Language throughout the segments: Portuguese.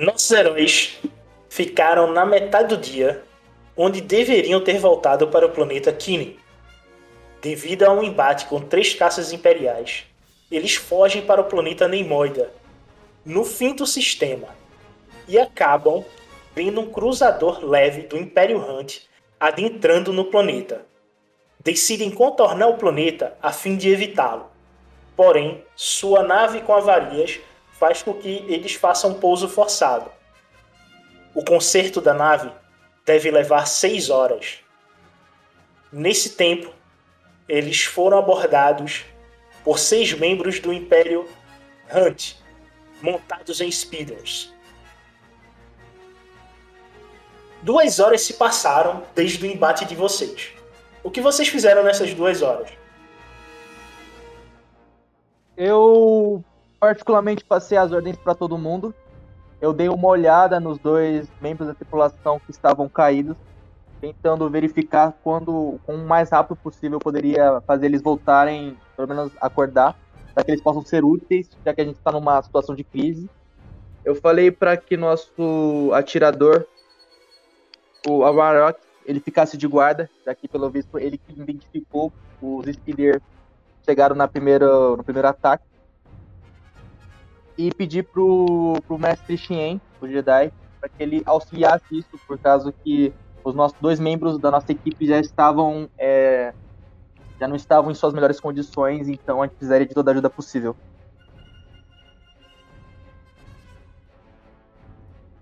Nossos heróis ficaram na metade do dia, onde deveriam ter voltado para o planeta Kine, Devido a um embate com três caças imperiais, eles fogem para o planeta Neimoida, no fim do sistema, e acabam vendo um cruzador leve do Império Hunt adentrando no planeta. Decidem contornar o planeta a fim de evitá-lo. Porém, sua nave com avarias faz com que eles façam pouso forçado. O conserto da nave deve levar seis horas. Nesse tempo, eles foram abordados por seis membros do Império Hunt, montados em speeders. Duas horas se passaram desde o embate de vocês. O que vocês fizeram nessas duas horas? Eu particularmente passei as ordens para todo mundo. Eu dei uma olhada nos dois membros da tripulação que estavam caídos tentando verificar quando, com o mais rápido possível, eu poderia fazer eles voltarem, pelo menos acordar, para que eles possam ser úteis, já que a gente está numa situação de crise. Eu falei para que nosso atirador, o Amarok, ele ficasse de guarda, que pelo visto ele que identificou os Speeder chegaram na primeira, no primeiro ataque. E pedir pro, pro mestre Xien, o Jedi, para que ele auxiliasse isso, por caso que os nossos dois membros da nossa equipe já estavam é, já não estavam em suas melhores condições, então a gente precisaria de toda a ajuda possível.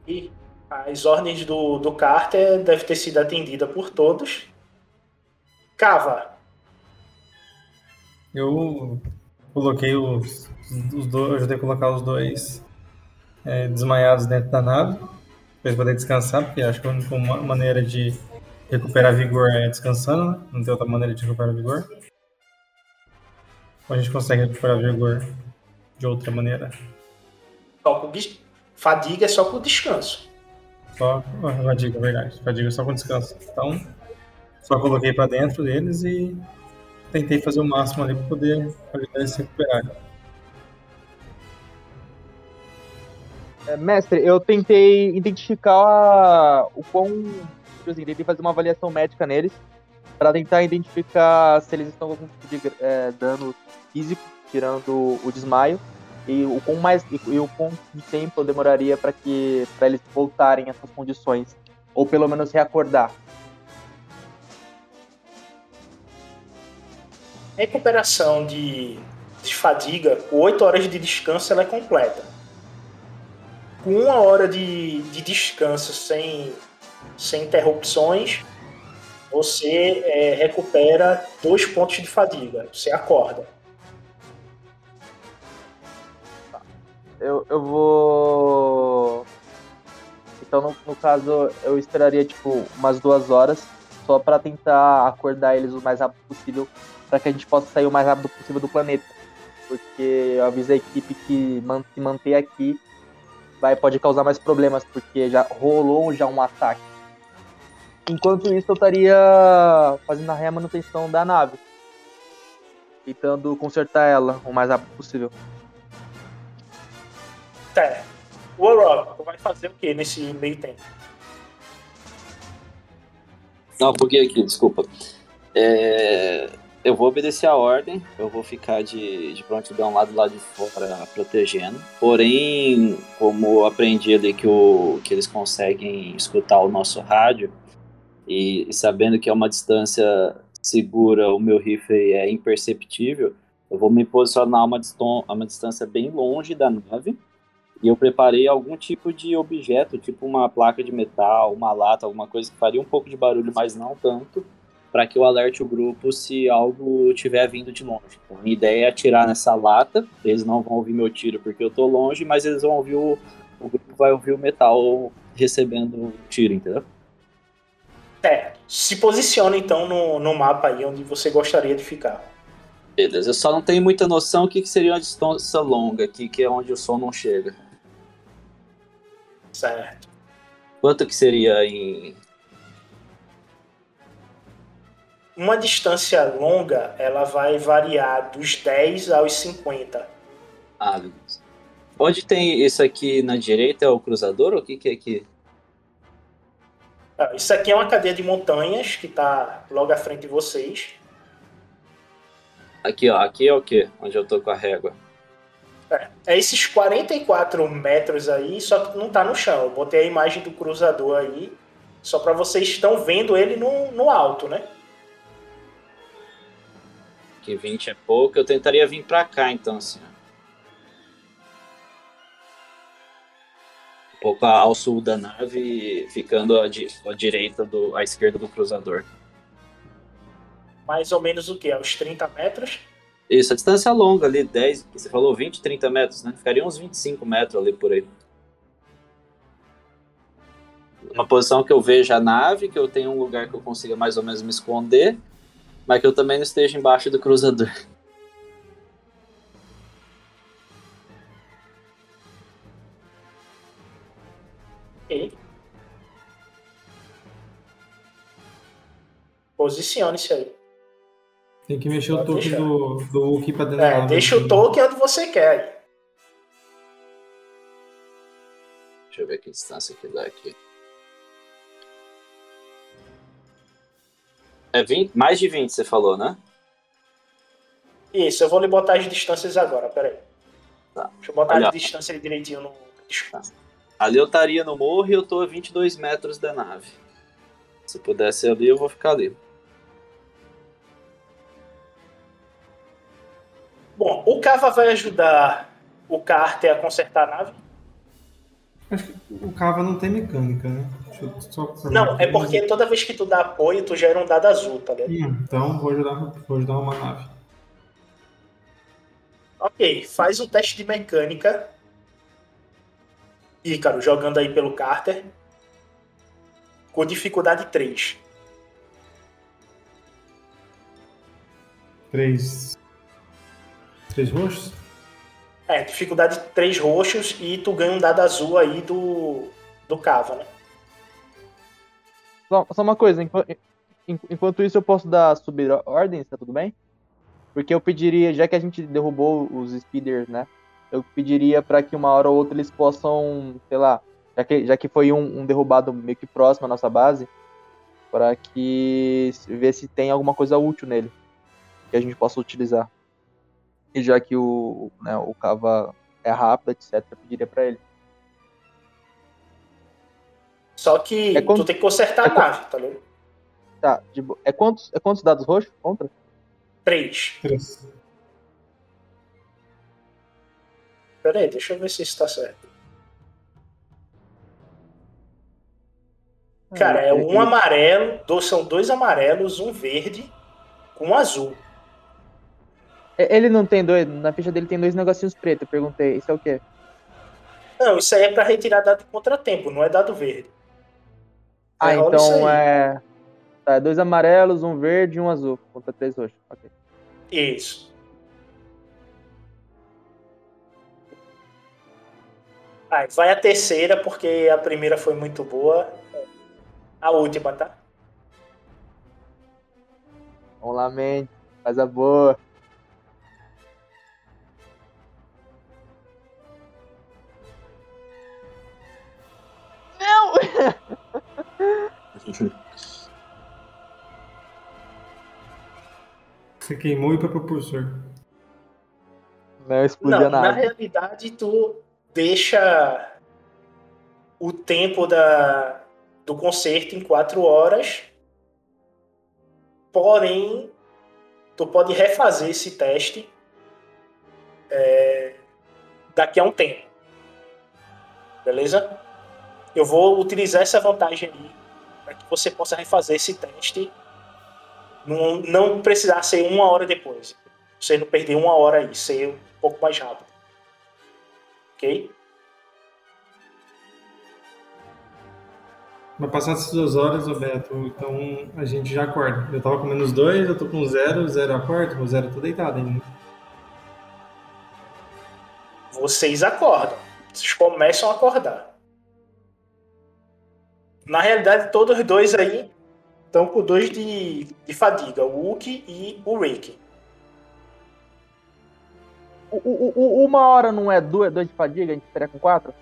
E as ordens do, do Carter devem ter sido atendidas por todos. Cava. Eu coloquei os, os dois, ajudei a colocar os dois é, desmaiados dentro da nave para poder descansar, porque acho que a única maneira de recuperar vigor é descansando, né? Não tem outra maneira de recuperar vigor. Ou a gente consegue recuperar vigor de outra maneira? Só com fadiga é só com descanso. Só fadiga, verdade. Fadiga é só com descanso. Então, Só coloquei pra dentro deles e tentei fazer o máximo ali pra poder ajudar eles a se recuperarem. É, mestre, eu tentei identificar o quão. tipo assim, tentei fazer uma avaliação médica neles para tentar identificar se eles estão com algum tipo de é, dano físico, tirando o desmaio, e o quão mais e, o quão tempo demoraria para que para eles voltarem a essas condições, ou pelo menos reacordar. Recuperação de, de fadiga, com 8 horas de descanso, ela é completa. Com uma hora de, de descanso sem, sem interrupções, você é, recupera dois pontos de fadiga. Você acorda. Eu, eu vou. Então, no, no caso, eu esperaria, tipo, umas duas horas, só para tentar acordar eles o mais rápido possível, para que a gente possa sair o mais rápido possível do planeta. Porque eu aviso a equipe que se manter aqui vai, pode causar mais problemas, porque já rolou já um ataque. Enquanto isso, eu estaria fazendo a remanutenção da nave. Tentando consertar ela o mais rápido possível. Tá. O Orochi vai fazer o que nesse meio tempo? Não, buguei aqui, desculpa. É, eu vou obedecer a ordem, eu vou ficar de, de prontidão lá do lado de fora protegendo. Porém, como eu aprendi ali que, o, que eles conseguem escutar o nosso rádio, e, e sabendo que é uma distância segura, o meu rifle é imperceptível, eu vou me posicionar a uma, a uma distância bem longe da nave e eu preparei algum tipo de objeto, tipo uma placa de metal, uma lata, alguma coisa que faria um pouco de barulho, mas não tanto, para que eu alerte o grupo se algo estiver vindo de longe. Então, a ideia é atirar nessa lata, eles não vão ouvir meu tiro porque eu tô longe, mas eles vão ouvir o, o grupo vai ouvir o metal recebendo o tiro, entendeu? É, se posiciona então no, no mapa aí onde você gostaria de ficar. Beleza, eu só não tenho muita noção o que, que seria uma distância longa aqui, que é onde o som não chega. Certo. Quanto que seria em. Uma distância longa, ela vai variar dos 10 aos 50. Ah, beleza. Onde tem isso aqui na direita é o cruzador ou o que, que é aqui? Ah, Isso aqui é uma cadeia de montanhas que está logo à frente de vocês. Aqui, ó. Aqui é o quê? Onde eu tô com a régua. É, é esses 44 metros aí, só que não tá no chão. Eu botei a imagem do cruzador aí, só para vocês estão vendo ele no, no alto, né? Que 20 é pouco. Eu tentaria vir pra cá, então, assim. Um pouco ao sul da nave, ficando à, di- à direita, do, à esquerda do cruzador. Mais ou menos o que? Aos 30 metros. Isso, a distância é longa ali, 10, você falou 20, 30 metros, né? Ficaria uns 25 metros ali por aí. Uma posição que eu veja a nave, que eu tenha um lugar que eu consiga mais ou menos me esconder, mas que eu também não esteja embaixo do cruzador. Ok. Posicione-se aí. Tem que mexer o Pode token deixar. do, do Wookiee pra dentro É, deixa o token onde você quer. Deixa eu ver que distância que dá aqui. É 20, mais de 20, você falou, né? Isso, eu vou lhe botar as distâncias agora, peraí. Tá. Deixa eu botar Olha. as distâncias aí direitinho no. Ali eu estaria no morro e eu tô a 22 metros da nave. Se puder ser ali, eu vou ficar ali. Bom, o Cava vai ajudar o Carter a consertar a nave? Acho que o Cava não tem mecânica, né? Deixa eu só confirmar Não, é porque toda vez que tu dá apoio, tu gera um dado azul, tá ligado? Hum, então vou ajudar, vou ajudar uma nave. Ok, faz um teste de mecânica. Ícaro, jogando aí pelo Carter. Com dificuldade 3. Três. Três roxos? É, dificuldade 3 roxos e tu ganha um dado azul aí do, do Cava, né? Só, só uma coisa, enqu- en- enquanto isso eu posso dar subir ordens, tá tudo bem? Porque eu pediria, já que a gente derrubou os speeders, né? Eu pediria pra que uma hora ou outra eles possam, sei lá, já que, já que foi um, um derrubado meio que próximo à nossa base, para que ver se tem alguma coisa útil nele que a gente possa utilizar. E já que o, né, o cava é rápido, etc, eu pediria pra ele. Só que É tu tem que consertar é a nave, tá ligado? Tá, de é quantos, é quantos dados roxos contra? Três. Três. Pera aí, deixa eu ver se isso tá certo. Cara, é um amarelo, dois, são dois amarelos, um verde com um azul. É, Ele não tem dois. Na ficha dele tem dois negocinhos pretos. Eu perguntei, isso é o quê? Não, isso aí é pra retirar dado contratempo, não é dado verde. Ah, Aí rola isso então é. Tá, é dois amarelos, um verde e um azul. Contra três roxos. Ok. Isso. Aí vai a terceira, porque a primeira foi muito boa. A última, tá? Vamos lá, mente. Faz a boa. Você queimou e para propulsor. Não explodia Não, na nada. realidade tu deixa o tempo da, do concerto em quatro horas, porém tu pode refazer esse teste é, daqui a um tempo. Beleza? Eu vou utilizar essa vantagem aí para que você possa refazer esse teste. Não, não precisar ser uma hora depois. Você não perder uma hora aí, ser um pouco mais rápido. Ok? Vai passar essas duas horas, Roberto, então a gente já acorda. Eu tava com menos dois, eu tô com zero, zero acorda, o zero tô deitado ainda. Vocês acordam. Vocês começam a acordar. Na realidade, todos os dois aí estão com dois de, de fadiga, o Wookie e o Rick. O, o- o- uma hora não é duas, dois de fadiga, a gente estaria com quatro?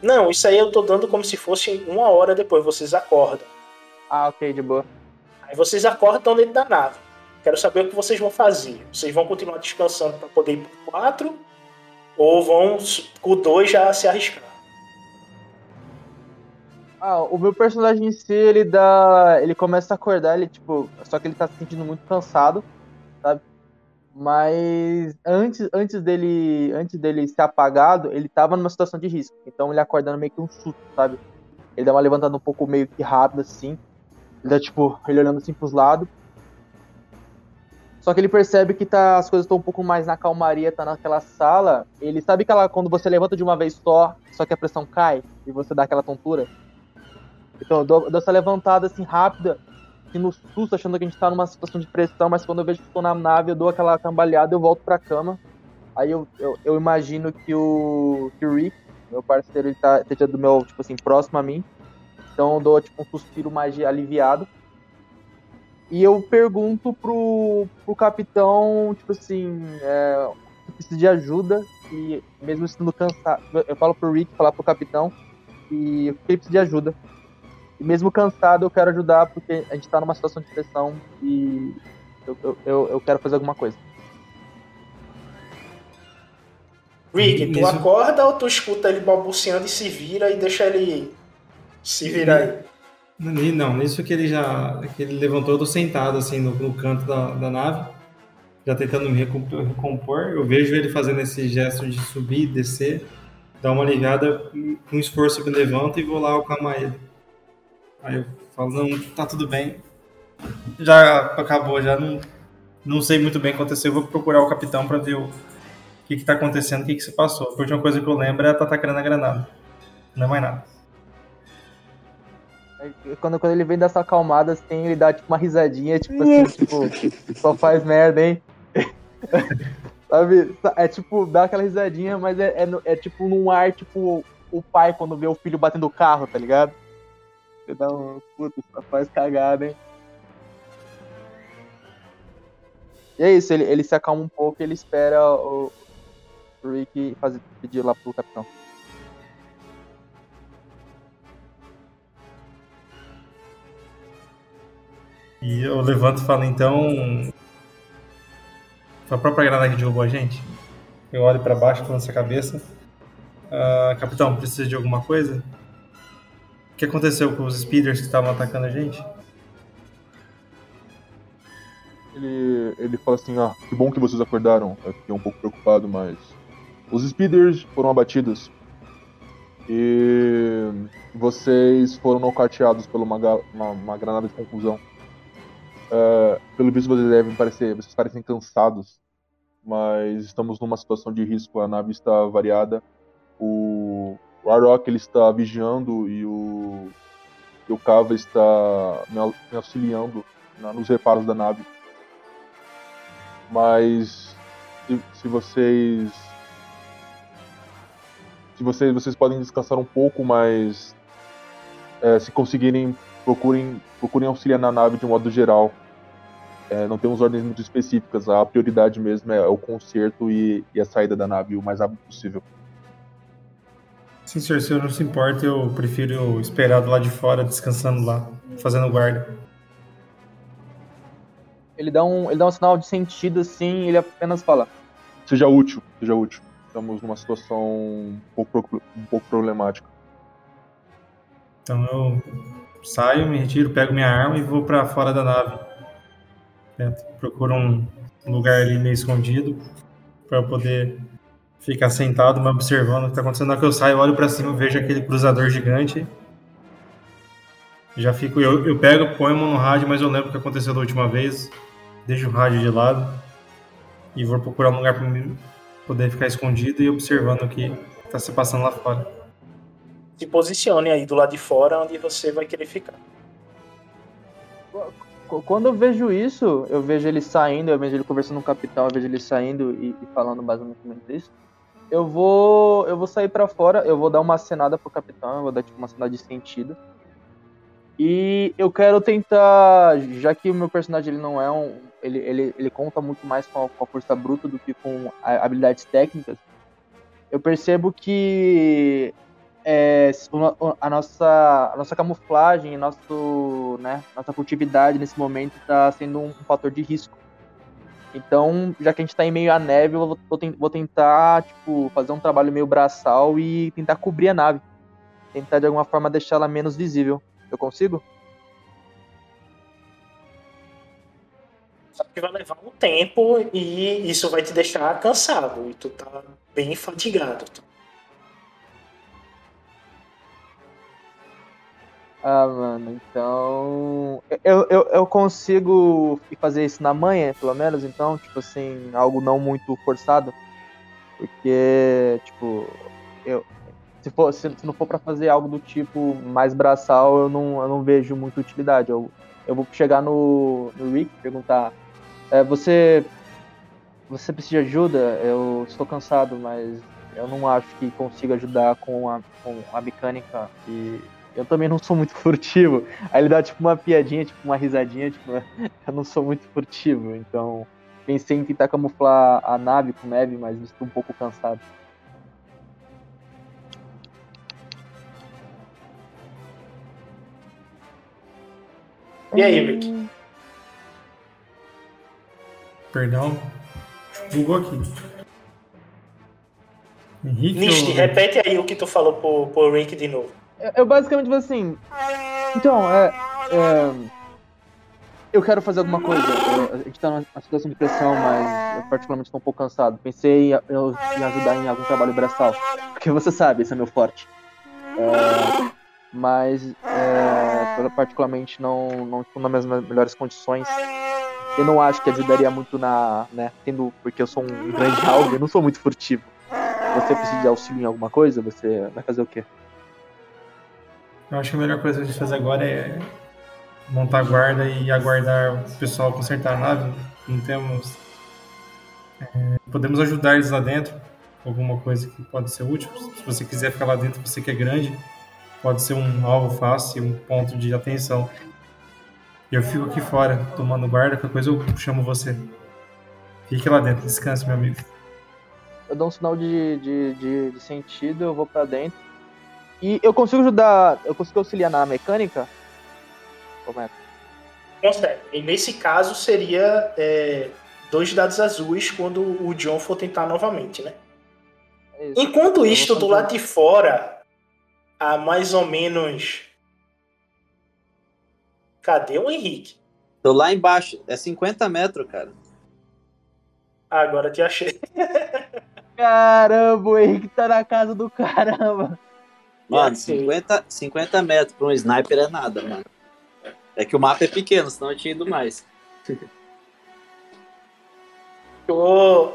Não, isso aí eu tô dando como se fosse uma hora depois. Vocês acordam. Ah, ok, de boa. Aí vocês acordam dentro da nave. Quero saber o que vocês vão fazer. Vocês vão continuar descansando para poder ir pro 4 ou vão com o 2 já se arriscar? Ah, o meu personagem em si, ele dá. Ele começa a acordar, ele, tipo. Só que ele tá se sentindo muito cansado, sabe? Mas antes, antes dele. Antes dele ser apagado, ele tava numa situação de risco. Então ele acordando meio que um susto, sabe? Ele dá uma levantada um pouco meio que rápida, assim. Ele dá, tipo, ele olhando assim pros lados. Só que ele percebe que tá, as coisas estão um pouco mais na calmaria, tá naquela sala. Ele sabe que ela, quando você levanta de uma vez só, só que a pressão cai e você dá aquela tontura. Então eu dou, eu dou essa levantada assim rápida, que no susto, achando que a gente tá numa situação de pressão, mas quando eu vejo que estou na nave, eu dou aquela cambaleada, eu volto pra cama. Aí eu, eu, eu imagino que o, que o Rick, meu parceiro, ele tá, esteja do meu, tipo assim, próximo a mim. Então eu dou tipo um suspiro mais aliviado. E eu pergunto pro, pro capitão, tipo assim, é, se precisa de ajuda, e mesmo estando cansado, eu falo pro Rick falar pro capitão que ele precisa de ajuda. E mesmo cansado, eu quero ajudar porque a gente tá numa situação de pressão e eu, eu, eu, eu quero fazer alguma coisa. Rick, tu Isso. acorda ou tu escuta ele balbuciando e se vira e deixa ele se virar aí? Não, nisso que ele já. que ele levantou, eu tô sentado assim no, no canto da, da nave, já tentando me recom- recompor. Eu vejo ele fazendo esse gesto de subir, descer, dar uma aliviada, com esforço eu me levanto e vou lá acalmar ele. Aí eu falo, não, tá tudo bem. Já acabou, já não, não sei muito bem o que aconteceu. Eu vou procurar o capitão pra ver o que, que tá acontecendo, o que, que se passou. A última coisa que eu lembro é tá atacando a granada. Não é mais nada. Aí, Quando, quando ele vem dessa acalmada, assim, ele dá tipo uma risadinha, tipo assim, tipo, só faz merda, hein? Sabe? É tipo, dá aquela risadinha, mas é, é, é tipo num ar, tipo, o pai quando vê o filho batendo o carro, tá ligado? Um. Puta, só faz cagada, hein? E é isso, ele, ele se acalma um pouco ele espera o, o Rick fazer, pedir lá pro capitão. E eu levanto e falo, então. Foi a própria granada que derrubou a gente? Eu olho pra baixo, balanço a cabeça. Ah, capitão, precisa de alguma coisa? Que aconteceu com os speeders que estavam atacando a gente? Ele, ele fala assim: Ah, que bom que vocês acordaram. Eu fiquei um pouco preocupado, mas. Os speeders foram abatidos. E. Vocês foram nocauteados por uma, uma, uma granada de conclusão. É, pelo visto, vocês devem parecer. Vocês parecem cansados. Mas estamos numa situação de risco. A nave está variada. O, o Arok ele está vigiando e o. E o Kava está me au- me auxiliando na- nos reparos da nave mas se, se vocês se vocês vocês podem descansar um pouco, mas é, se conseguirem procurem procurem auxiliar na nave de um modo geral. É, não temos ordens muito específicas. A prioridade mesmo é o conserto e, e a saída da nave o mais rápido possível. Sim, senhor, se eu não se importa, eu prefiro esperar do lado de fora, descansando lá, fazendo guarda. Ele dá um, ele dá um sinal de sentido assim, ele apenas fala: Seja útil, seja útil. Estamos numa situação um pouco, um pouco problemática. Então eu saio, me retiro, pego minha arma e vou pra fora da nave. Procuro um lugar ali meio escondido pra eu poder ficar sentado, me observando o que tá acontecendo. Na hora que eu saio, eu olho pra cima, vejo aquele cruzador gigante. Já fico, eu, eu pego, ponho no rádio, mas eu lembro o que aconteceu da última vez. Deixo o rádio de lado e vou procurar um lugar pra mim poder ficar escondido e observando o que tá se passando lá fora. Se posicione aí do lado de fora onde você vai querer ficar. Qu- Quando eu vejo isso, eu vejo ele saindo, eu vejo ele conversando com o capitão, eu vejo ele saindo e, e falando basicamente isso. Eu vou, eu vou sair pra fora, eu vou dar uma acenada pro capitão, eu vou dar tipo uma acenada de sentido. E eu quero tentar, já que o meu personagem ele não é um, ele, ele, ele conta muito mais com a, com a força bruta do que com habilidades técnicas. Eu percebo que é, a, nossa, a nossa camuflagem, nosso, né, nossa furtividade nesse momento está sendo um fator de risco. Então, já que a gente está em meio à neve, eu vou, vou ten- vou tentar tipo, fazer um trabalho meio braçal e tentar cobrir a nave. Tentar de alguma forma deixar ela menos visível. Eu consigo? Sabe que vai levar um tempo e isso vai te deixar cansado. E tu tá bem fatigado. Ah, mano, então. Eu, eu, eu consigo fazer isso na manhã, pelo menos, então, tipo assim, algo não muito forçado. Porque, tipo, eu. Se, for, se, se não for pra fazer algo do tipo mais braçal, eu não, eu não vejo muita utilidade. Eu, eu vou chegar no, no Rick e perguntar: é, Você. Você precisa de ajuda? Eu estou cansado, mas eu não acho que consiga ajudar com a, com a mecânica e eu também não sou muito furtivo. Aí ele dá tipo uma piadinha, tipo uma risadinha, tipo, eu não sou muito furtivo, então pensei em tentar camuflar a nave com neve, mas estou um pouco cansado. E aí, Rick? Perdão. Bugou aqui. Henrique Nishi, ou- repete aí o que tu falou pro, pro Rick de novo. Eu, basicamente vou assim. Então, é, é, Eu quero fazer alguma coisa. A gente tá numa situação de pressão, mas eu particularmente estou um pouco cansado. Pensei em, eu- em ajudar em algum trabalho braçal. Porque você sabe, esse é meu forte. É, mas é, particularmente não, não estou nas minhas melhores condições. Eu não acho que ajudaria muito na. né? Tendo. Porque eu sou um grande alvo, eu não sou muito furtivo. Você precisa de auxílio em alguma coisa? Você vai fazer o quê? Eu acho que a melhor coisa a gente fazer agora é montar guarda e aguardar o pessoal consertar a nave. Não temos. é, podemos ajudar eles lá dentro. Alguma coisa que pode ser útil. Se você quiser ficar lá dentro, você que é grande, pode ser um alvo fácil, um ponto de atenção. Eu fico aqui fora, tomando guarda, qualquer coisa eu chamo você. Fique lá dentro, descanse, meu amigo. Eu dou um sinal de, de, de, de sentido, eu vou pra dentro. E eu consigo ajudar. Eu consigo auxiliar na mecânica? Como é? Consegue. E nesse caso seria é, dois dados azuis quando o John for tentar novamente, né? É isso. Enquanto isto, do lado de fora, há mais ou menos. Cadê o Henrique? Tô lá embaixo, é 50 metros, cara. Ah, Agora te achei. Caramba, o Henrique tá na casa do caramba. Mano, achei. 50, 50 metros pra um sniper é nada, mano. É que o mapa é pequeno, senão eu tinha ido mais. Tu,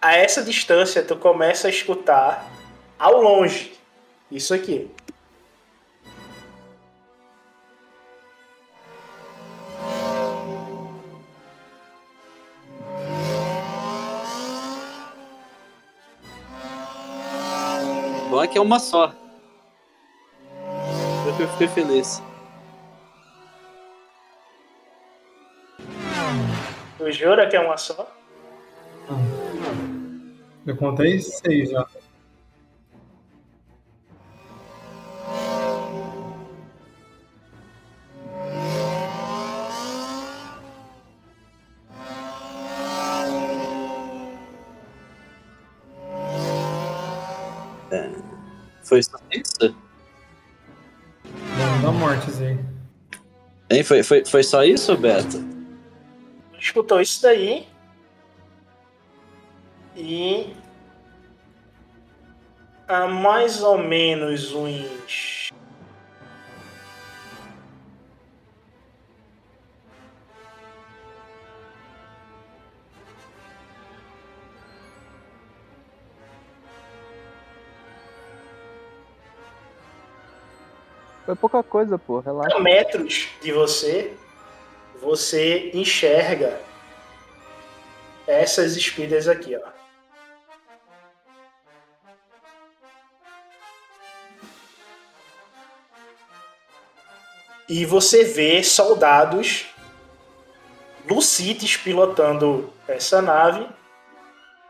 a essa distância, tu começa a escutar ao longe isso aqui. Bom é que é uma só. Eu fiquei feliz. Tu jura que é uma só? Eu contei seis já. Foi só isso? Mortes aí. Hein, foi, foi, foi só isso, Beto? Escutou isso daí. E. Há mais ou menos uns. Foi pouca coisa, pô, relaxa. metros de você, você enxerga essas espidas aqui, ó. E você vê soldados Lucites pilotando essa nave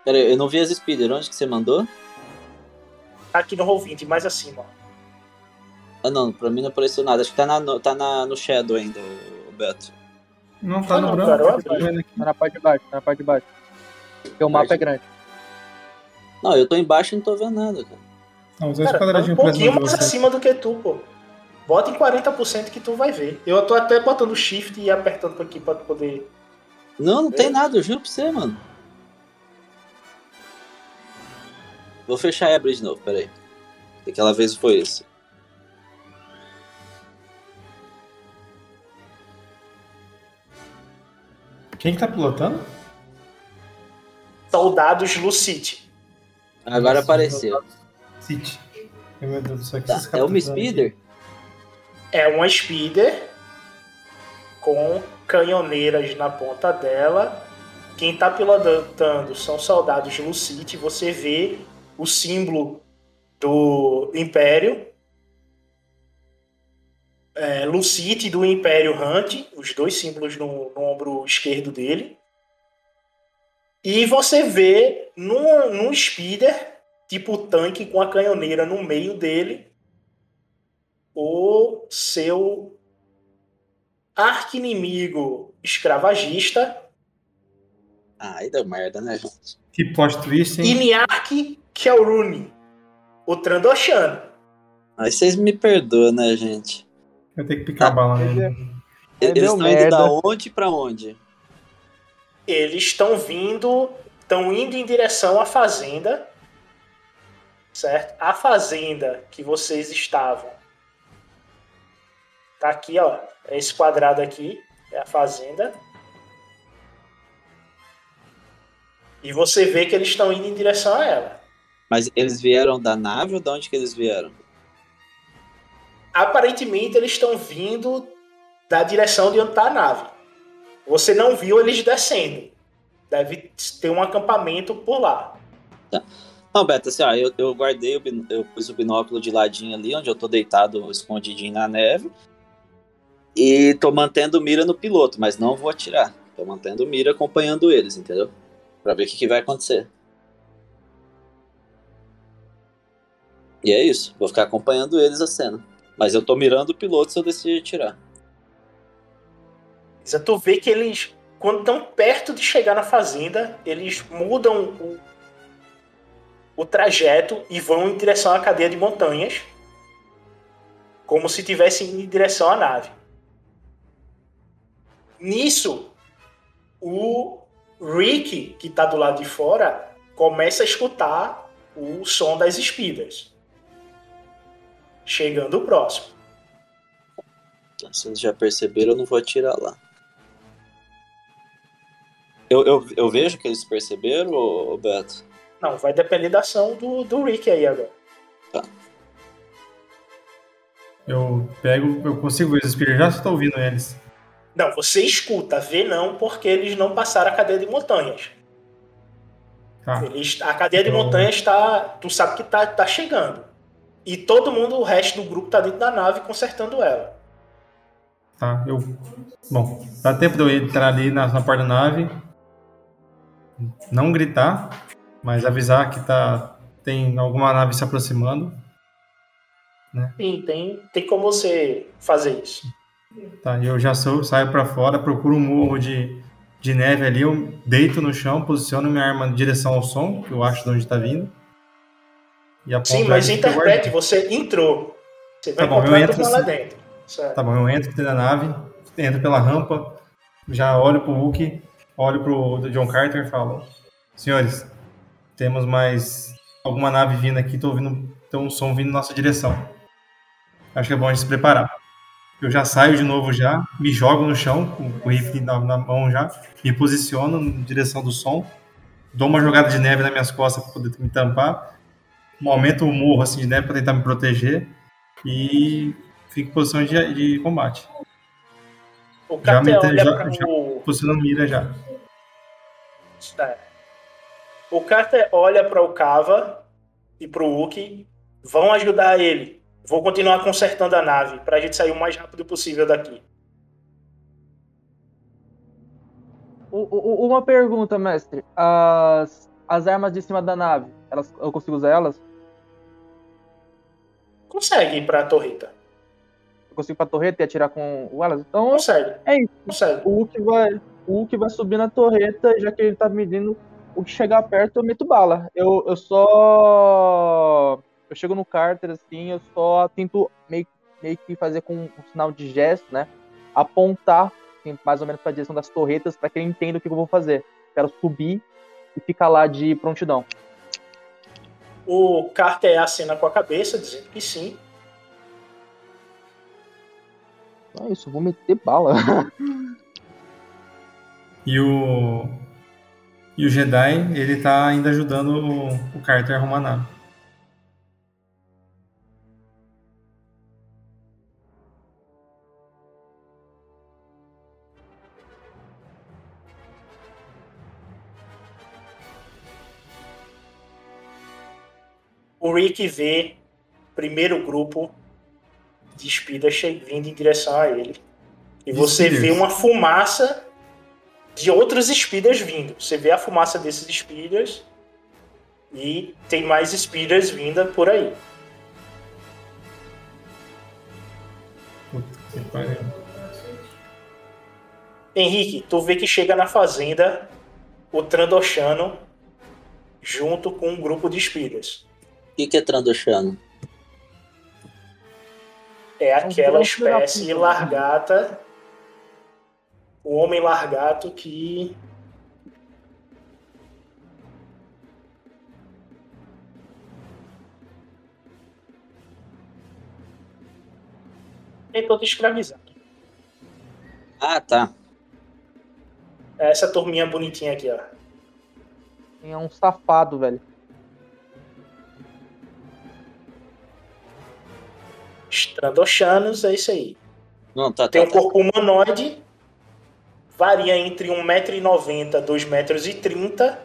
Pera aí, eu não vi as speeder. Onde que você mandou? aqui no Roll20, mais acima. ó. Ah, não, pra mim não apareceu nada. Acho que tá, na, no, tá na, no Shadow ainda, o Beto. Não tá Ah, no não, branco. cara, aqui. Tá na parte de baixo, tá na parte de baixo. Porque o mapa é grande. Não, eu tô embaixo e não tô vendo nada, cara. Não, os dois Cara, tá um quadradinhos pra cima pouquinho mais você. acima do que tu, pô. Bota em 40% que tu vai ver. Eu tô até botando shift e apertando aqui pra tu poder. Não, não É? tem nada, eu juro pra você, mano. Vou fechar a Ebra de novo, peraí. Aquela vez foi isso. Quem que tá pilotando? Soldados Lucite. Agora Nossa, apareceu. City. Ai, Meu Deus do céu, Tá, é uma speeder? É uma speeder com canhoneiras na ponta dela. Quem tá pilotando são soldados Lucite. Você vê o símbolo do Império. É, Lucite do Império Hunt, os dois símbolos no, no ombro esquerdo dele. E você vê num, num speeder, tipo tanque com a canhoneira no meio dele, o seu arqui-inimigo escravagista, Ah, aí deu merda, né, gente? Que plot twist, hein? Iniark Kelruni, o Trandoshan. Aí vocês me perdoam, né, gente? Eu tenho que picar a bala nele. Aí Eles deu estão indo merda. da onde pra onde? Eles estão vindo, estão indo em direção à fazenda, certo? A fazenda que vocês estavam. Tá aqui, ó. Esse quadrado aqui é a fazenda. E você vê que eles estão indo em direção a ela. Mas eles vieram da nave ou de onde que eles vieram? Aparentemente eles estão vindo da direção de onde está a nave. Você não viu eles descendo. Deve ter um acampamento por lá. Não, Beto, assim, ó, eu, eu guardei, o eu pus o binóculo de ladinho ali, onde eu tô deitado, escondidinho na neve. E tô mantendo mira no piloto, mas não vou atirar. Tô mantendo mira acompanhando eles, entendeu? Pra ver o que, que vai acontecer. E é isso, vou ficar acompanhando eles a cena. Mas eu tô mirando o piloto se eu decidir atirar. Isa, tu vê que eles, quando estão perto de chegar na fazenda, eles mudam o, o trajeto e vão em direção à cadeia de montanhas, como se estivessem indo em direção à nave. Nisso, o Rick, que está do lado de fora, começa a escutar o som das espidas. Chegando próximo. Então, se vocês já perceberam, eu não vou atirar lá. Eu, eu, eu vejo que eles perceberam, ô, Beto? Não, vai depender da ação do, do Rick aí agora. Eu pego, eu consigo ver os espíritos já, só tô ouvindo eles. Não, você escuta, vê não, porque eles não passaram a cadeia de montanhas. Tá. Eles, a cadeia de Então- montanhas está. Tu sabe que tá, tá chegando. E todo mundo, o resto do grupo, tá dentro da nave consertando ela. Tá, eu. Bom, dá tempo de eu entrar ali na, na porta da nave. Não gritar, mas avisar que tá. Tem alguma nave se aproximando. Sim, tem, tem como você fazer isso. Tá, eu já sou, saio pra fora, procuro um morro de, de neve ali, eu deito no chão, posiciono minha arma em direção ao som, que eu acho de onde tá vindo. Sim, mas fico interprete, você entrou. Você vai Tá bom, eu entro lá dentro. Certo. Tá bom, eu entro dentro da nave, entro pela rampa, já olho pro Hulk, olho pro John Carter e falo: Senhores, temos mais alguma nave vindo aqui, tô ouvindo tem um som vindo na nossa direção. Acho que é bom a gente se preparar. Eu já saio de novo já, me jogo no chão, com o rifle na, na mão já, me posiciono em direção do som, dou uma jogada de neve nas minhas costas para poder me tampar, aumento o morro assim de neve para tentar me proteger e fico em posição de, de combate. O Já me Carter olha já- para já-. Posicionando mira já. É. O Carter olha para o Kava e para o Wookie. Vão ajudar ele. Vou continuar consertando a nave para a gente sair o mais rápido possível daqui. Uma pergunta, mestre. As, as armas de cima da nave, elas, eu consigo usar elas? Consegue ir para a torreta. Eu consigo ir pra torreta e atirar com o elas? Então Consegue. é isso. Consegue. O Hulk vai, o Hulk vai subir na torreta, já que ele tá medindo o que chegar perto, eu meto bala. Eu, eu só. Eu chego no Carter assim, eu só tento meio, meio que fazer com um sinal de gesto, né? Apontar assim, mais ou menos pra direção das torretas para que ele entenda o que eu vou fazer. Quero subir e ficar lá de prontidão. O Carter acena com a cabeça, dizendo que sim. É isso, eu vou meter bala. E o. E o Jedi, ele tá ainda ajudando o, o Carter a arrumar a nave. O Rick vê o primeiro grupo de espidas vindo em direção a ele. E você vê uma fumaça de outros espidas vindo. Você vê a fumaça desses espidas e tem mais espidas vinda por aí. Puta que pariu. Henrique, tu vê que chega na fazenda o Trandoshano junto com um grupo de espidas. O que, que é Trandoshano? É aquela espécie puta. largata, o homem largato que tentou te escravizar. Ah, tá. É essa turminha bonitinha aqui, ó. É um safado, velho. Strandoshanos, é isso aí. Não, tá, Tem tá, um tá. corpo humanoide, varia entre 1,90m e 2,30m.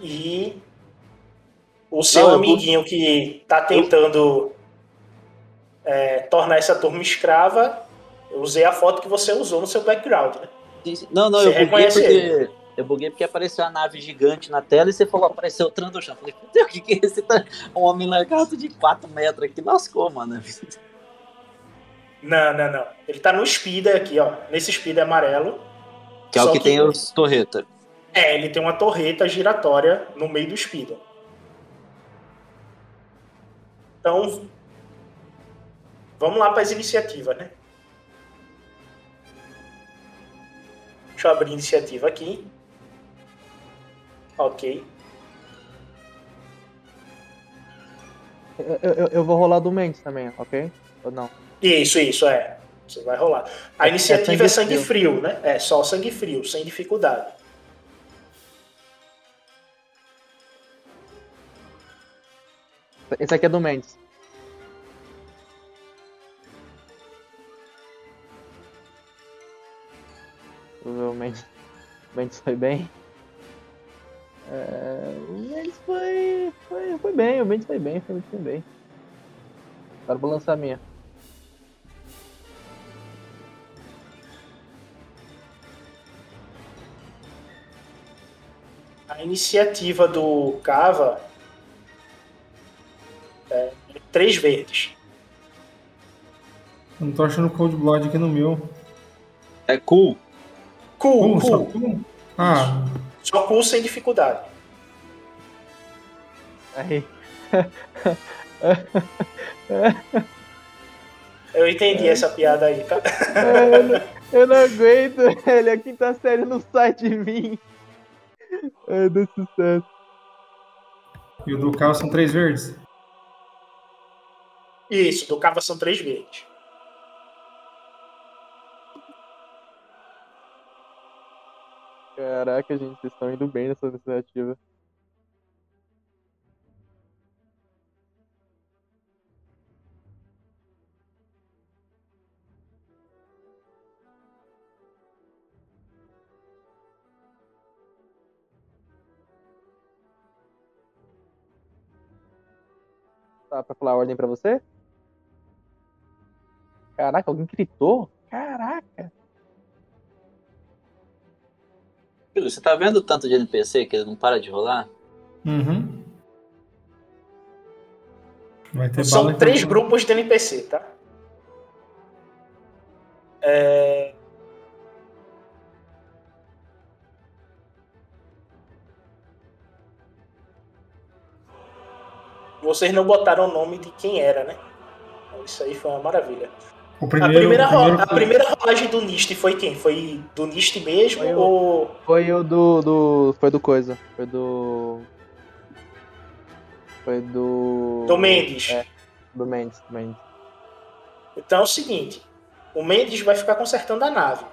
E o seu Não, eu- amiguinho que tá tentando é, tornar essa turma escrava, eu usei a foto que você usou no seu background, né? Não, não, Você eu reconhece porque. Eu buguei porque apareceu a nave gigante na tela e você falou, apareceu o Trandosham. Falei, "Fudeu, o que, que é esse? Tá... Um homem lagarto de 4 metros aqui lascou, mano. Não, não, não. Ele tá no speeder aqui, ó. Nesse speeder amarelo. Que é o que, que- tem os torreta. É, ele tem uma torreta giratória no meio do speeder. Então, vamos lá para as iniciativas, né? Deixa eu abrir a iniciativa aqui. Ok. Eu, eu, eu vou rolar do Mendes também, ok? Ou não? Isso, isso, é. Você vai rolar. A É- iniciativa é é sangue sangue frio, né? É só sangue frio, sem dificuldade. Esse aqui é do Mendes, o Mendes foi bem. É, o Mendes foi, foi, foi bem, o Mendes foi bem, foi muito bem. Agora vou lançar a minha. A iniciativa do Cava é três verdes. Eu não tô achando Cold Blood aqui no meu. É cool. Cool, só cool. cool? Ah, Só cool sem dificuldade. Aí. Eu entendi essa piada aí, tá? eu, não, eu não aguento, ele é a quinta série no site de mim. Ai, deu sucesso. e o do carro são três verdes? Isso, do Cava são três verdes. Caraca, gente, vocês estão indo bem nessa iniciativa. Tá pra falar a ordem pra você? Caraca, alguém gritou? Caraca! Filho, você tá vendo o tanto de NPC que ele não para de rolar? Uhum. Vai ter São três grupos de NPC, tá? É... Vocês não botaram o nome de quem era, né? Isso aí foi uma maravilha. O a, primeiro, primeira o ro- primeiro a primeira rolagem do Nist foi quem? Foi do Nist mesmo Foi o- ou. Foi o do, do. Foi do coisa. Foi do. Foi do. Do Mendes? É, do Mendes, do Mendes. Então é o seguinte: o Mendes vai ficar consertando a nave.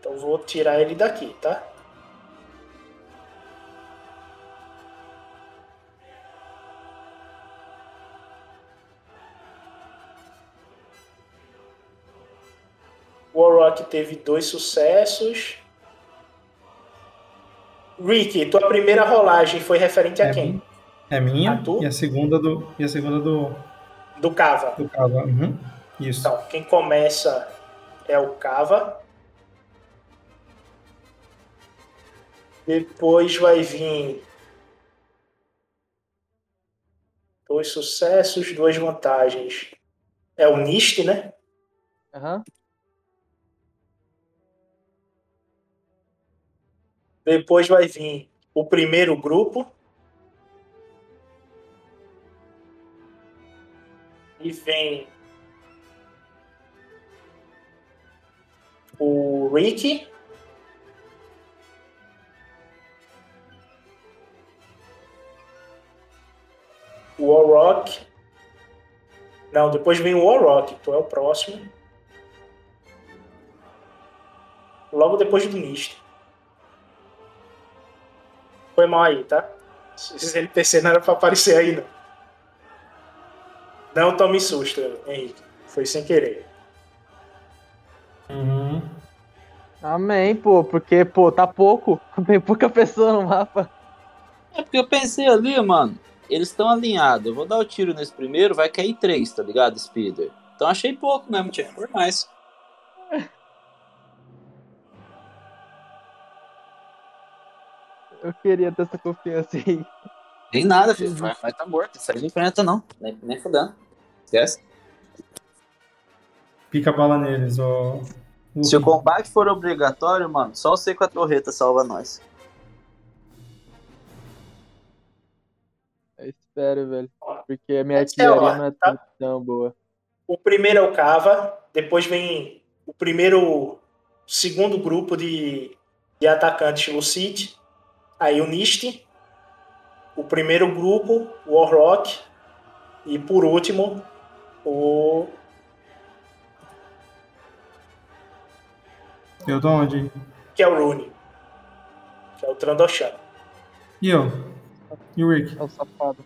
Então vou tirar ele daqui, tá? Warrock teve dois sucessos. Rick, tua primeira rolagem foi referente a É quem? É minha A e a segunda do. E a segunda do. Do Cava. Do Cava. Uhum. Isso. Então, quem começa é o Cava. Depois vai vir dois sucessos, duas vantagens. É o Nist, né? Aham. Depois vai vir o primeiro grupo. E vem o Rick. O Warrock. Não, depois vem o Warrock, tu é o próximo. Logo depois do Nist. Foi mal aí, tá? Esses NPC não era pra aparecer aí, não. Não tome susto, Henrique. Foi sem querer. Uhum. Amém, pô, porque, pô, tá pouco. Tem pouca pessoa no mapa. É porque eu pensei ali, mano, eles estão alinhados. Eu vou dar o tiro nesse primeiro, vai cair três, tá ligado, Speeder? Então achei pouco mesmo, tinha que por mais. Eu queria ter essa confiança aí. Tem nada, filho. Vai, vai tá morto. Isso aí não enfrenta, não. Nem, nem fudendo. Esquece. Pica a bala neles, ó. Se o combate for obrigatório, mano, só você com a torreta salva nós. Eu espero, velho. Porque a minha é artilharia não é tá? tão boa. O primeiro é o Cava, depois vem o primeiro, segundo grupo de, de atacantes Lucid, aí o Nist, o primeiro grupo, o Warrock, e por último, o Eu tô onde? que é o Rune, que é o Trandoshan. E eu? E o Rick? É o safado.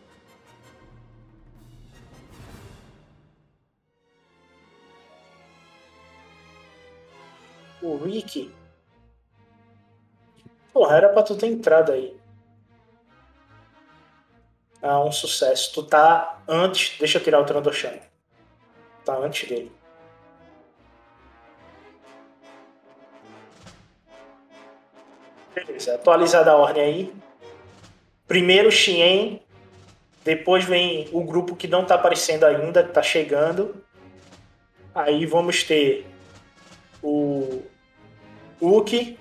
O Rick. Porra, era pra tu ter entrado aí. Ah, um sucesso. Tu tá antes. Deixa eu tirar o Trandoshan. Tá antes dele. Beleza, atualizada a ordem aí. Primeiro Xien. Depois vem o grupo que não tá aparecendo ainda, que tá chegando. Aí vamos ter o Uki,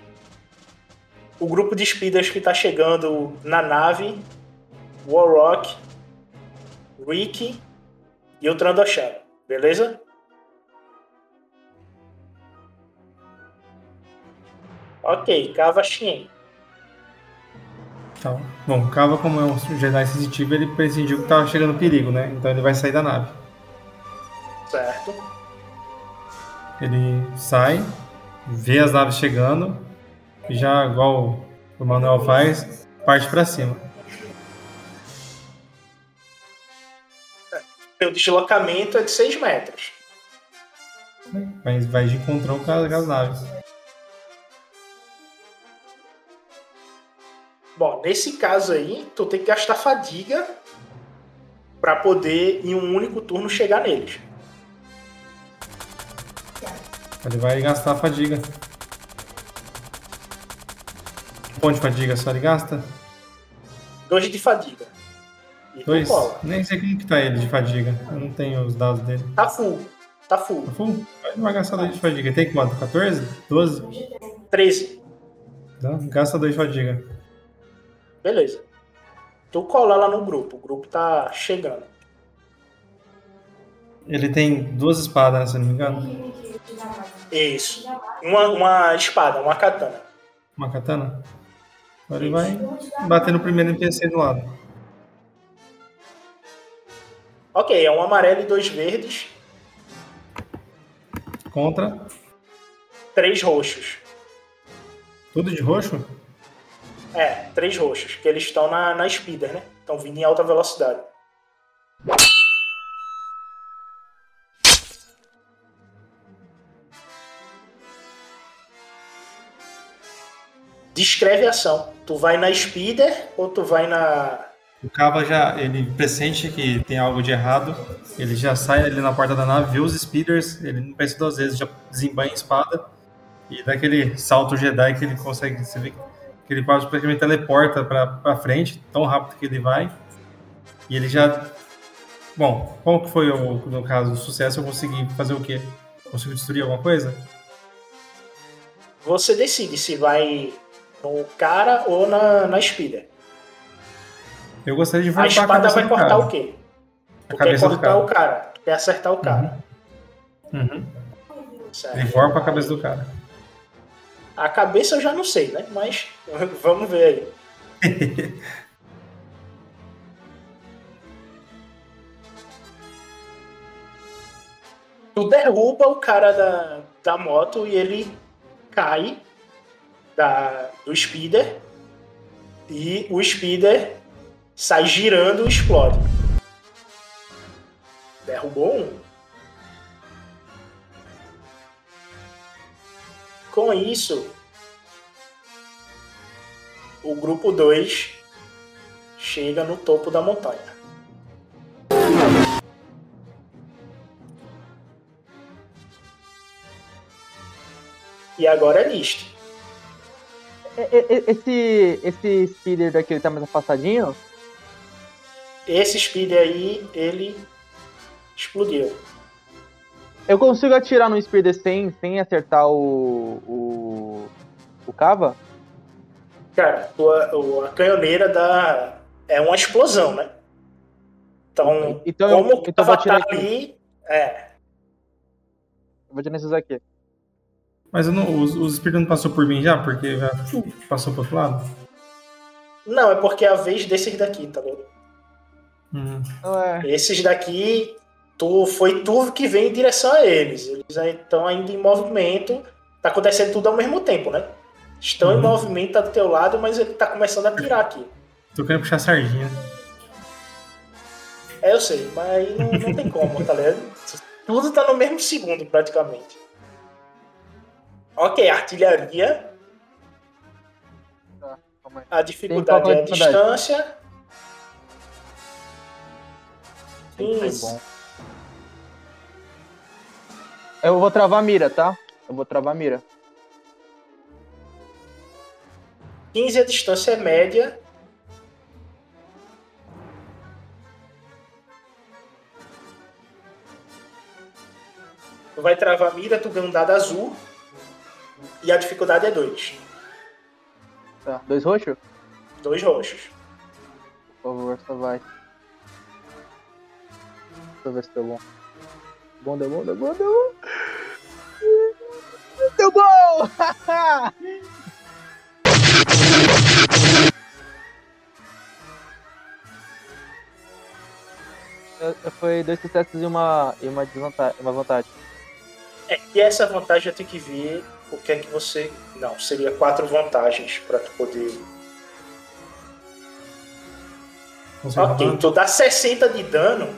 o grupo de speeders que tá chegando na nave, Warrock, Ricky e o Trandoshan, beleza? Ok, Cava Xien. Então, bom, Cava, como é um Jedi sensitivo, ele pressentiu que tava chegando perigo, né? Então ele vai sair da nave. Certo. Ele sai, vê as naves chegando, já, igual o Manuel faz, parte pra cima. Meu deslocamento é de 6 metros. Mas vai de encontrão com as, com as naves. Bom, nesse caso aí, tu tem que gastar fadiga pra poder, em um único turno, chegar neles. Ele vai gastar a fadiga. Ponto de fadiga só ele gasta? Dois de fadiga. E Dois? Nem sei como que tá ele de fadiga. Eu não tenho os dados dele. Tá full. Tá full. Tá full? Ele não vai gastar dois de fadiga. Tem quanto? 14? 12? 13. Não, gasta dois de fadiga. Beleza. Tu cola lá no grupo. O grupo tá chegando. Ele tem duas espadas, né, se não me engano. Isso. Uma, uma espada, uma katana. Uma katana. Ele vai bater no primeiro NPC do lado. Ok, é um amarelo e dois verdes. Contra. Três roxos. Tudo de roxo? É, três roxos. Que eles estão na, na speeder, né? Estão vindo em alta velocidade. Descreve a ação. Tu vai na speeder ou tu vai na. O Kava já, ele pressente que tem algo de errado, ele já sai ali na porta da nave, vê os speeders, ele não pensa duas vezes, já desembanha a espada e dá aquele salto Jedi que ele consegue, você vê que ele quase praticamente teleporta pra, pra frente, tão rápido que ele vai, e ele já... Bom, como que foi, o, no caso, o sucesso? Eu consegui fazer o quê? Consegui destruir alguma coisa? Você decide se vai no cara ou na, na speeder. Eu gostaria de A voltar espada vai do cortar cara. o quê? A Tu quer do cortar cara. o cara. Tu quer acertar o cara. Uhum. Ele voa pra cabeça do cara. A cabeça eu já não sei, né? Mas vamos ver aí. tu derruba o cara da, da moto e ele cai da, do speeder e o speeder sai girando e explode. Derrubou um. Com isso, o grupo 2 chega no topo da montanha. E agora é Nist. E- e- e- Esse, esse speeder daqui ele tá mais afastadinho? Esse speed aí, ele explodiu. Eu consigo atirar no speeder sem, sem acertar o. o. o cava? Cara, o- a canhoneira da. É uma explosão, né? Então, Então eu- como o então eu vou tá atirar aqui. ali. É. Eu vou atirar nesses aqui. Mas eu não, os, os espíritos não passou por mim já? Porque já passou pro outro lado? Não, é porque é a vez desses daqui, tá ligado? Hum. Esses daqui, tu, foi tu que vem em direção a eles. Eles estão ainda em movimento. Tá acontecendo tudo ao mesmo tempo, né? Estão em Uhum. movimento, tá do teu lado, mas ele tá começando a tirar aqui. Tô querendo puxar a sardinha. É, eu sei, mas não, não tem como, tá ligado? Tudo tá no mesmo segundo, praticamente. Ok, artilharia. A dificuldade é é a distância. Foi 15. bom. Eu vou travar a mira, tá? Eu vou travar a mira. 15 a distância é média. Tu vai travar a mira, tu ganha um dado azul. E a dificuldade é 2. Tá. Dois roxos? Dois roxos. Por favor, só vai. Deixa eu ver se deu bom. Bom, deu bom, deu bom, deu bom. Deu bom! Eu- Foi dois sucessos e uma, e uma desvantagem, uma vantagem. É, e essa vantagem eu tenho que ver o que é que você. Não, seria quatro vantagens pra tu poder. Ok, tu dá 60 de dano.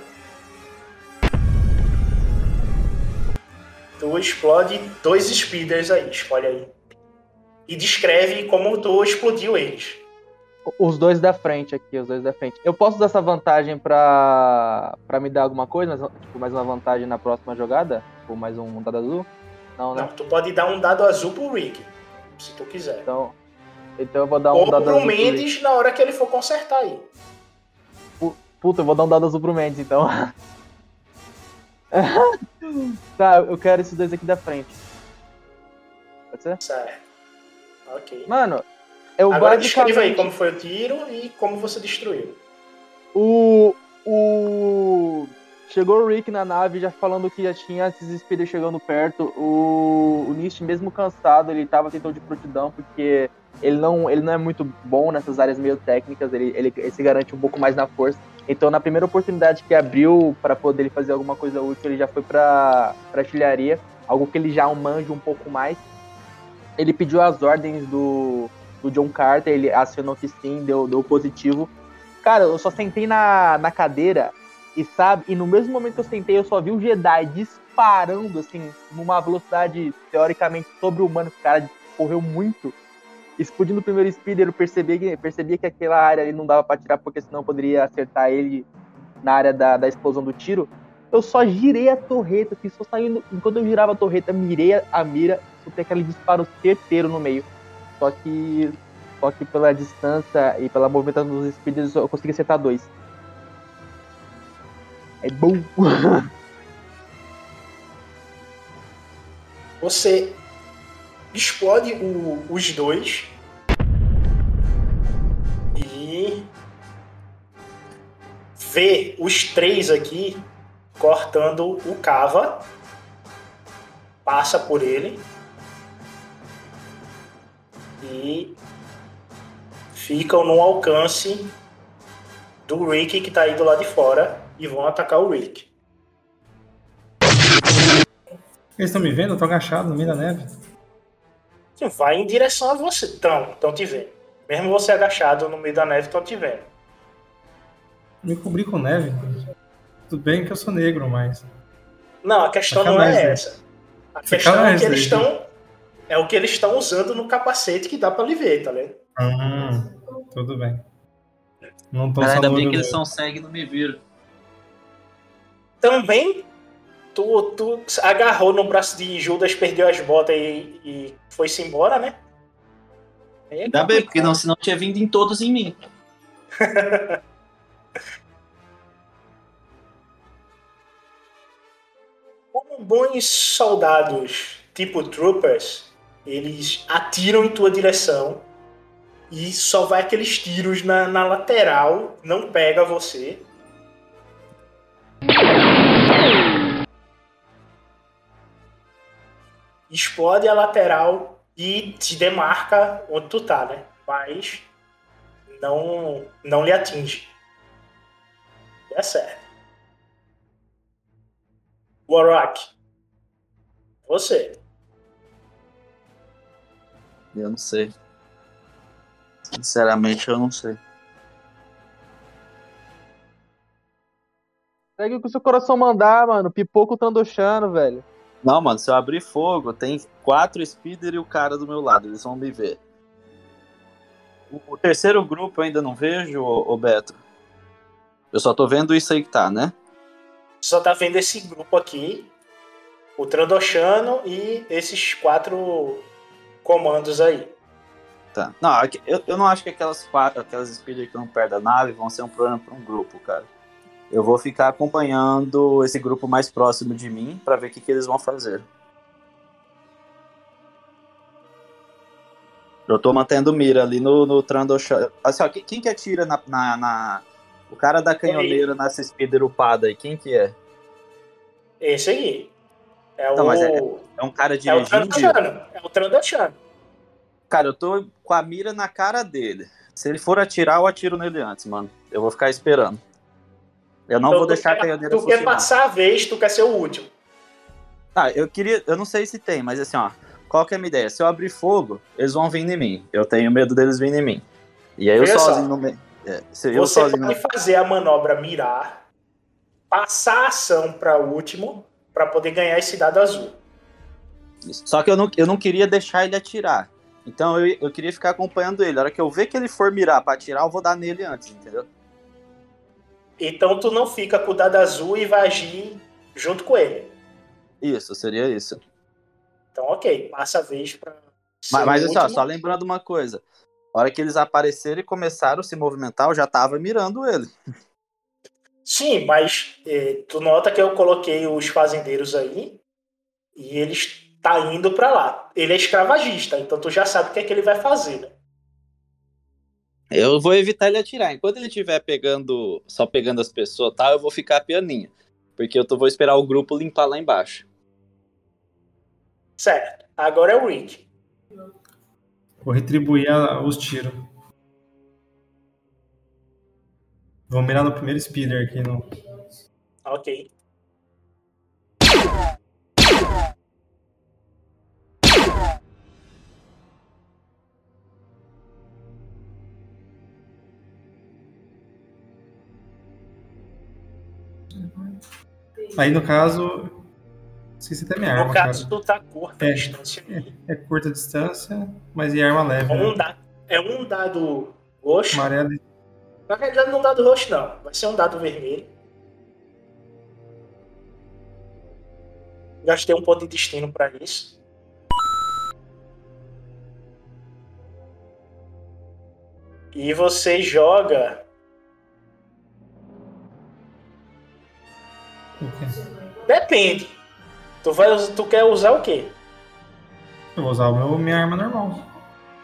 Tu explode dois speeders aí, escolhe aí. E descreve como tu explodiu eles. Os dois da frente aqui, os dois da frente. Eu posso usar essa vantagem pra, pra me dar alguma coisa? Tipo, mais uma vantagem na próxima jogada? Tipo, mais um dado azul? Não, né? Não, tu pode dar um dado azul pro Rick, se tu quiser. Então, então eu vou dar um Ou dado pro azul pro Rick. Mendes na hora que ele for consertar aí. Puta, eu vou dar um dado azul pro Mendes, então. tá, eu quero esses dois aqui da frente. Pode ser? Certo. Ok. Mano, eu Agora descreva aí basicamente... como foi o tiro e como você destruiu. O. O. Chegou o Rick na nave já falando que já tinha esses speeders chegando perto. O, o Nist, mesmo cansado, ele tava tentando de prontidão, porque ele não, ele não é muito bom nessas áreas meio técnicas, ele, ele, ele se garante um pouco mais na força. Então, na primeira oportunidade que abriu para poder ele fazer alguma coisa útil, ele já foi pra, pra artilharia, algo que ele já manja um pouco mais. Ele pediu as ordens do, do John Carter, ele acionou que sim, deu, deu positivo. Cara, eu só sentei na, na cadeira e sabe, e no mesmo momento que eu sentei, eu só vi o Jedi disparando, assim, numa velocidade teoricamente sobre-humana, o cara correu muito. Explodindo o primeiro speeder, eu percebi que, percebia que aquela área ali não dava pra tirar, porque senão poderia acertar ele na área da, da explosão do tiro. Eu só girei a torreta, assim, só saindo. Enquanto eu girava a torreta, mirei a mira, soltei aquele disparo certeiro no meio. Só que. Só que pela distância e pela movimentação dos speeders eu consegui acertar dois. É bom. Você explode o- os dois. E vê os três aqui cortando o cava, passa por ele. E ficam no alcance do Rick que tá aí do lado de fora e vão atacar o Rick. Eles estão me vendo? Eu tô agachado no meio da neve. Vai em direção a você. Estão, estão te vendo. Mesmo você agachado no meio da neve, estão te vendo. Me cobri com neve. Tudo bem que eu sou negro, mas. Não, a questão não é essa. A questão é que eles estão É o que eles estão usando no capacete que dá pra lhe ver, tá ligado? Hum, tudo bem. Não tô Mas ainda bem que eles são cegos e não me viram. Também, tu, tu agarrou no braço de Judas, perdeu as botas e, e foi-se embora, né? É Ainda bem, porque não, senão tinha vindo em todos em mim. Como bons soldados, tipo troopers, eles atiram em tua direção e só vai aqueles tiros na, na lateral, não pega você. Explode a lateral e te demarca onde tu tá, né? Mas não, não lhe atinge. É certo. Warrock. Você. Eu não sei. Sinceramente, eu não sei. Segue o que o seu coração mandar, mano. Pipoco Tandochano, velho. Não, mano, se eu abrir fogo, tem quatro speeder e o cara do meu lado, eles vão me ver. O, terceiro grupo eu ainda não vejo, ô, Beto. Eu só tô vendo isso aí que tá, né? Só tá vendo esse grupo aqui. O Trandoshano e esses quatro comandos aí. Tá. Não, eu, eu não acho que aquelas quatro, aquelas speeder que estão perto da nave vão ser um problema para um grupo, cara. Eu vou ficar acompanhando esse grupo mais próximo de mim pra ver o que, que eles vão fazer. Eu tô mantendo mira ali no, no Trandoshan. Assim, ó, quem, que atira na, na, na- O cara da canhoneira nessa speeder upada aí, quem que é? Esse aí. É Não, o. mas é- É um cara é o dirigindo? Trandoshano. É o Trandoshano. Cara, eu tô com a mira na cara dele. Se ele for atirar, eu atiro nele antes, mano. Eu vou ficar esperando. Eu não Então, vou deixar a quer- canhoneira Tu quer funcionar. passar a vez, tu quer ser o último. Ah, eu queria. Eu não sei se tem, mas assim, ó. Qual que é a minha ideia? Se eu abrir fogo, eles vão vir em mim. Eu tenho medo deles virem em mim. E aí eu sozinho só. no meio. É, Você pode fazer a manobra mirar, passar a ação para o último, para poder ganhar esse dado azul. Só que eu não, eu não queria deixar ele atirar. Então eu, eu queria ficar acompanhando ele. A hora que eu ver que ele for mirar pra atirar, eu vou dar nele antes, entendeu? Então tu não fica com o dado azul e vai agir junto com ele. Isso, seria isso. Então, ok, passa a vez pra. Mas, mas assim, ó, último. só lembrando uma coisa. A hora que eles apareceram e começaram a se movimentar, eu já tava mirando ele. Sim, mas eh, tu nota que eu coloquei os fazendeiros aí e ele está indo pra lá. Ele é escravagista, então tu já sabe o que é que ele vai fazer, né? Eu vou evitar ele atirar. Enquanto ele estiver pegando, só pegando as pessoas e tal, eu vou ficar pianinho. Porque eu tô, vou esperar o grupo limpar lá embaixo. Certo. Agora é o Rick. Vou retribuir a- os tiros. Vou mirar no primeiro speeder aqui. No... Ok. Aí no caso. Esqueci até minha No arma, caso, cara. tu tá curta a É. distância ali. É curta distância, mas e arma leve. É um, Né? da- é um dado roxo. Amarelo e Na realidade, não é um dado roxo, não. Vai ser um dado vermelho. Gastei um ponto de destino pra isso. E você joga. Depende. Tu, vai, tu quer usar o quê? Eu vou usar o meu, minha arma normal.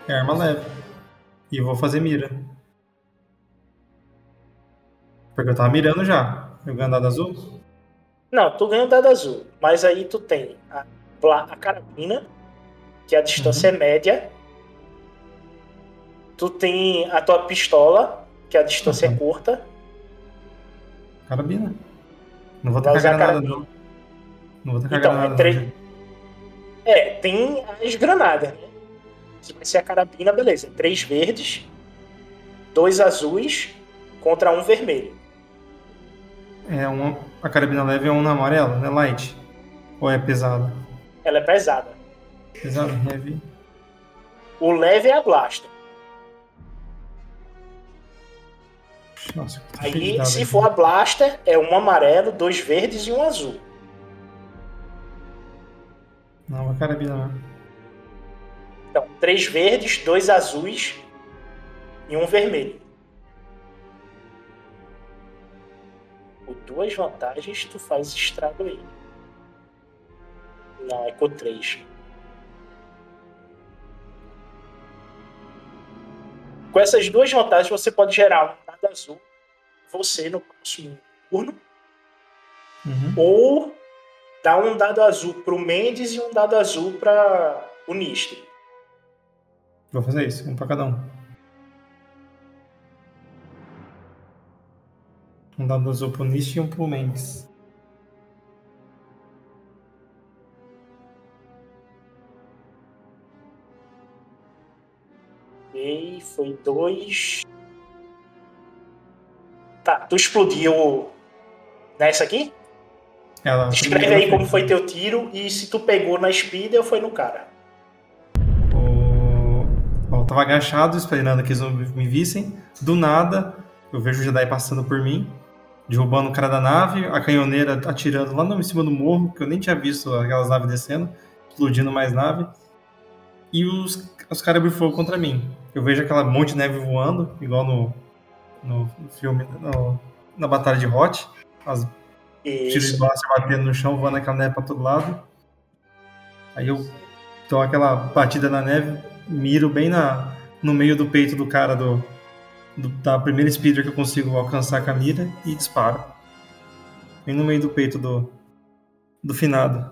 Minha arma leve. E vou fazer mira. Porque eu tava mirando já. Jogando dado azul. Não, tu ganha o dado azul. Mas aí tu tem a, a carabina, que a distância é média. Tu tem a tua pistola, que a distância Uhum. é curta. Carabina. Não vou tacar usar granada, não. Não vou tacar Então, granada. é três- não. É, tem as granadas, né? Se vai ser a carabina, beleza. Três verdes, dois azuis contra um vermelho. É uma, a carabina leve é uma amarela, né? Light. Ou é pesada? Ela é pesada. Exato, heavy. O leve é a Blaster. Nossa, Aí, dado se for a Blaster, é um amarelo, dois verdes e um azul. Não, uma carabina não. Então, três verdes, dois azuis e um vermelho. Com duas vantagens, tu faz estrago aí. Não, é com três. Com essas duas vantagens, você pode gerar azul, você no próximo turno, Uhum. ou dar um dado azul pro Mendes e um dado azul para o Nistre. Vou fazer isso, um pra cada um. Um dado azul pro Nish e um pro Mendes. Ok, foi dois. Tá, tu explodiu nessa aqui? Ela, Descreve aí como foi teu tiro e se tu pegou na speed ou foi no cara. O... Bom, eu tava agachado esperando que eles não me vissem. Do nada, eu vejo o Jedi passando por mim, derrubando o cara da nave, a canhoneira atirando lá em cima do morro, que eu nem tinha visto aquelas naves descendo, explodindo mais nave. E os, os caras abrem fogo contra mim. Eu vejo aquela monte de neve voando, igual no, no filme, no- na Batalha de Hot. As tiros de blaster batendo no chão, voando aquela neve pra todo lado. Aí eu dou aquela batida na neve, miro bem na, no meio do peito do cara do, do- da primeira speeder que eu consigo alcançar com a mira e disparo. Bem no meio do peito do, do finado.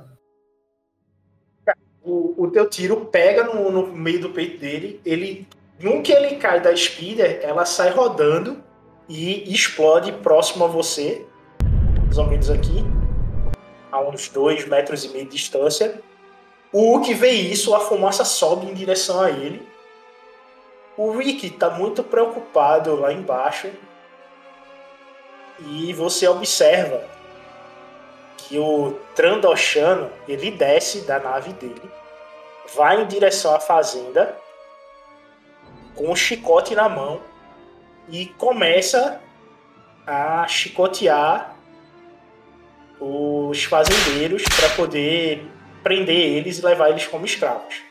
O, o teu tiro pega no, no meio do peito dele, ele. No que ele cai da speeder, ela sai rodando e explode próximo a você. Mais ou menos aqui. A uns dois metros e meio de distância. O Hulk vê isso, a fumaça sobe em direção a ele. O Rick tá muito preocupado lá embaixo. E você observa que o Trandoshano ele desce da nave dele, vai em direção à fazenda com um chicote na mão e começa a chicotear os fazendeiros para poder prender eles e levar eles como escravos.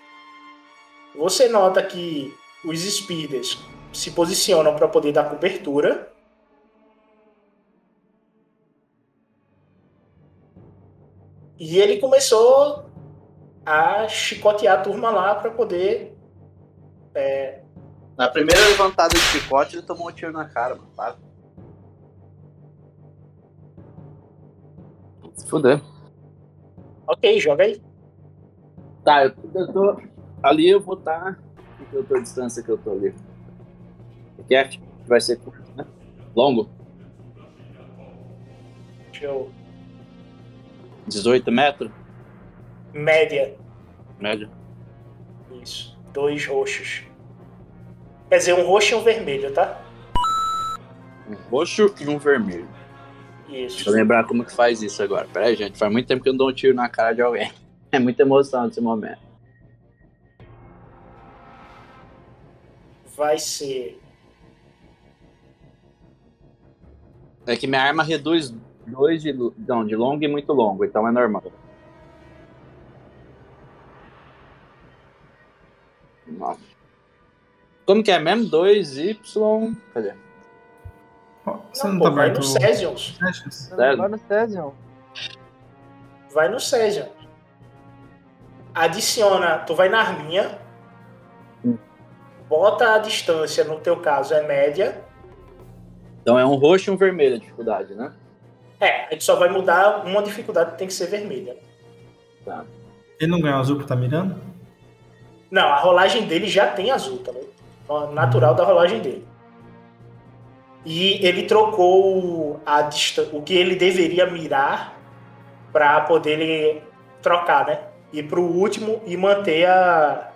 Você nota que os speeders se posicionam para poder dar cobertura E ele começou a chicotear a turma lá pra poder. é, Na primeira levantada de chicote, ele tomou um tiro na cara, mano. Para. Se fuder. Ok, joga aí. Tá, eu, eu tô. Ali eu vou estar. Que eu tô a distância que eu tô ali. Que é, vai ser curto, né? Longo. Deixa eu. 18 metros? Média. Médio. Isso. Dois roxos. Quer dizer, um roxo e um vermelho, tá? Um roxo e um vermelho. Isso. Deixa eu lembrar como que faz isso agora. Pera aí, gente. Faz muito tempo que eu não dou um tiro na cara de alguém. É muita emoção nesse momento. Vai ser. É que minha arma reduz dois de, não, de longo e muito longo, então é normal. Nossa. Como que é mesmo? 2Y. Cadê? Você Não, não, pô, tá vai no? Sério? Vai no Cesium. Vai no Cesium. Adiciona. Tu vai na arminha. Hum. Bota a distância, no teu caso, é média. Então é um roxo e um vermelho a dificuldade, né? É, a gente só vai mudar uma dificuldade que tem que ser vermelha. Tá. Ele não ganhou azul por tá mirando? Não, a rolagem dele já tem azul, tá vendo? Natural da rolagem dele. E ele trocou a o que ele deveria mirar para poder ele trocar, né? Ir pro último e manter a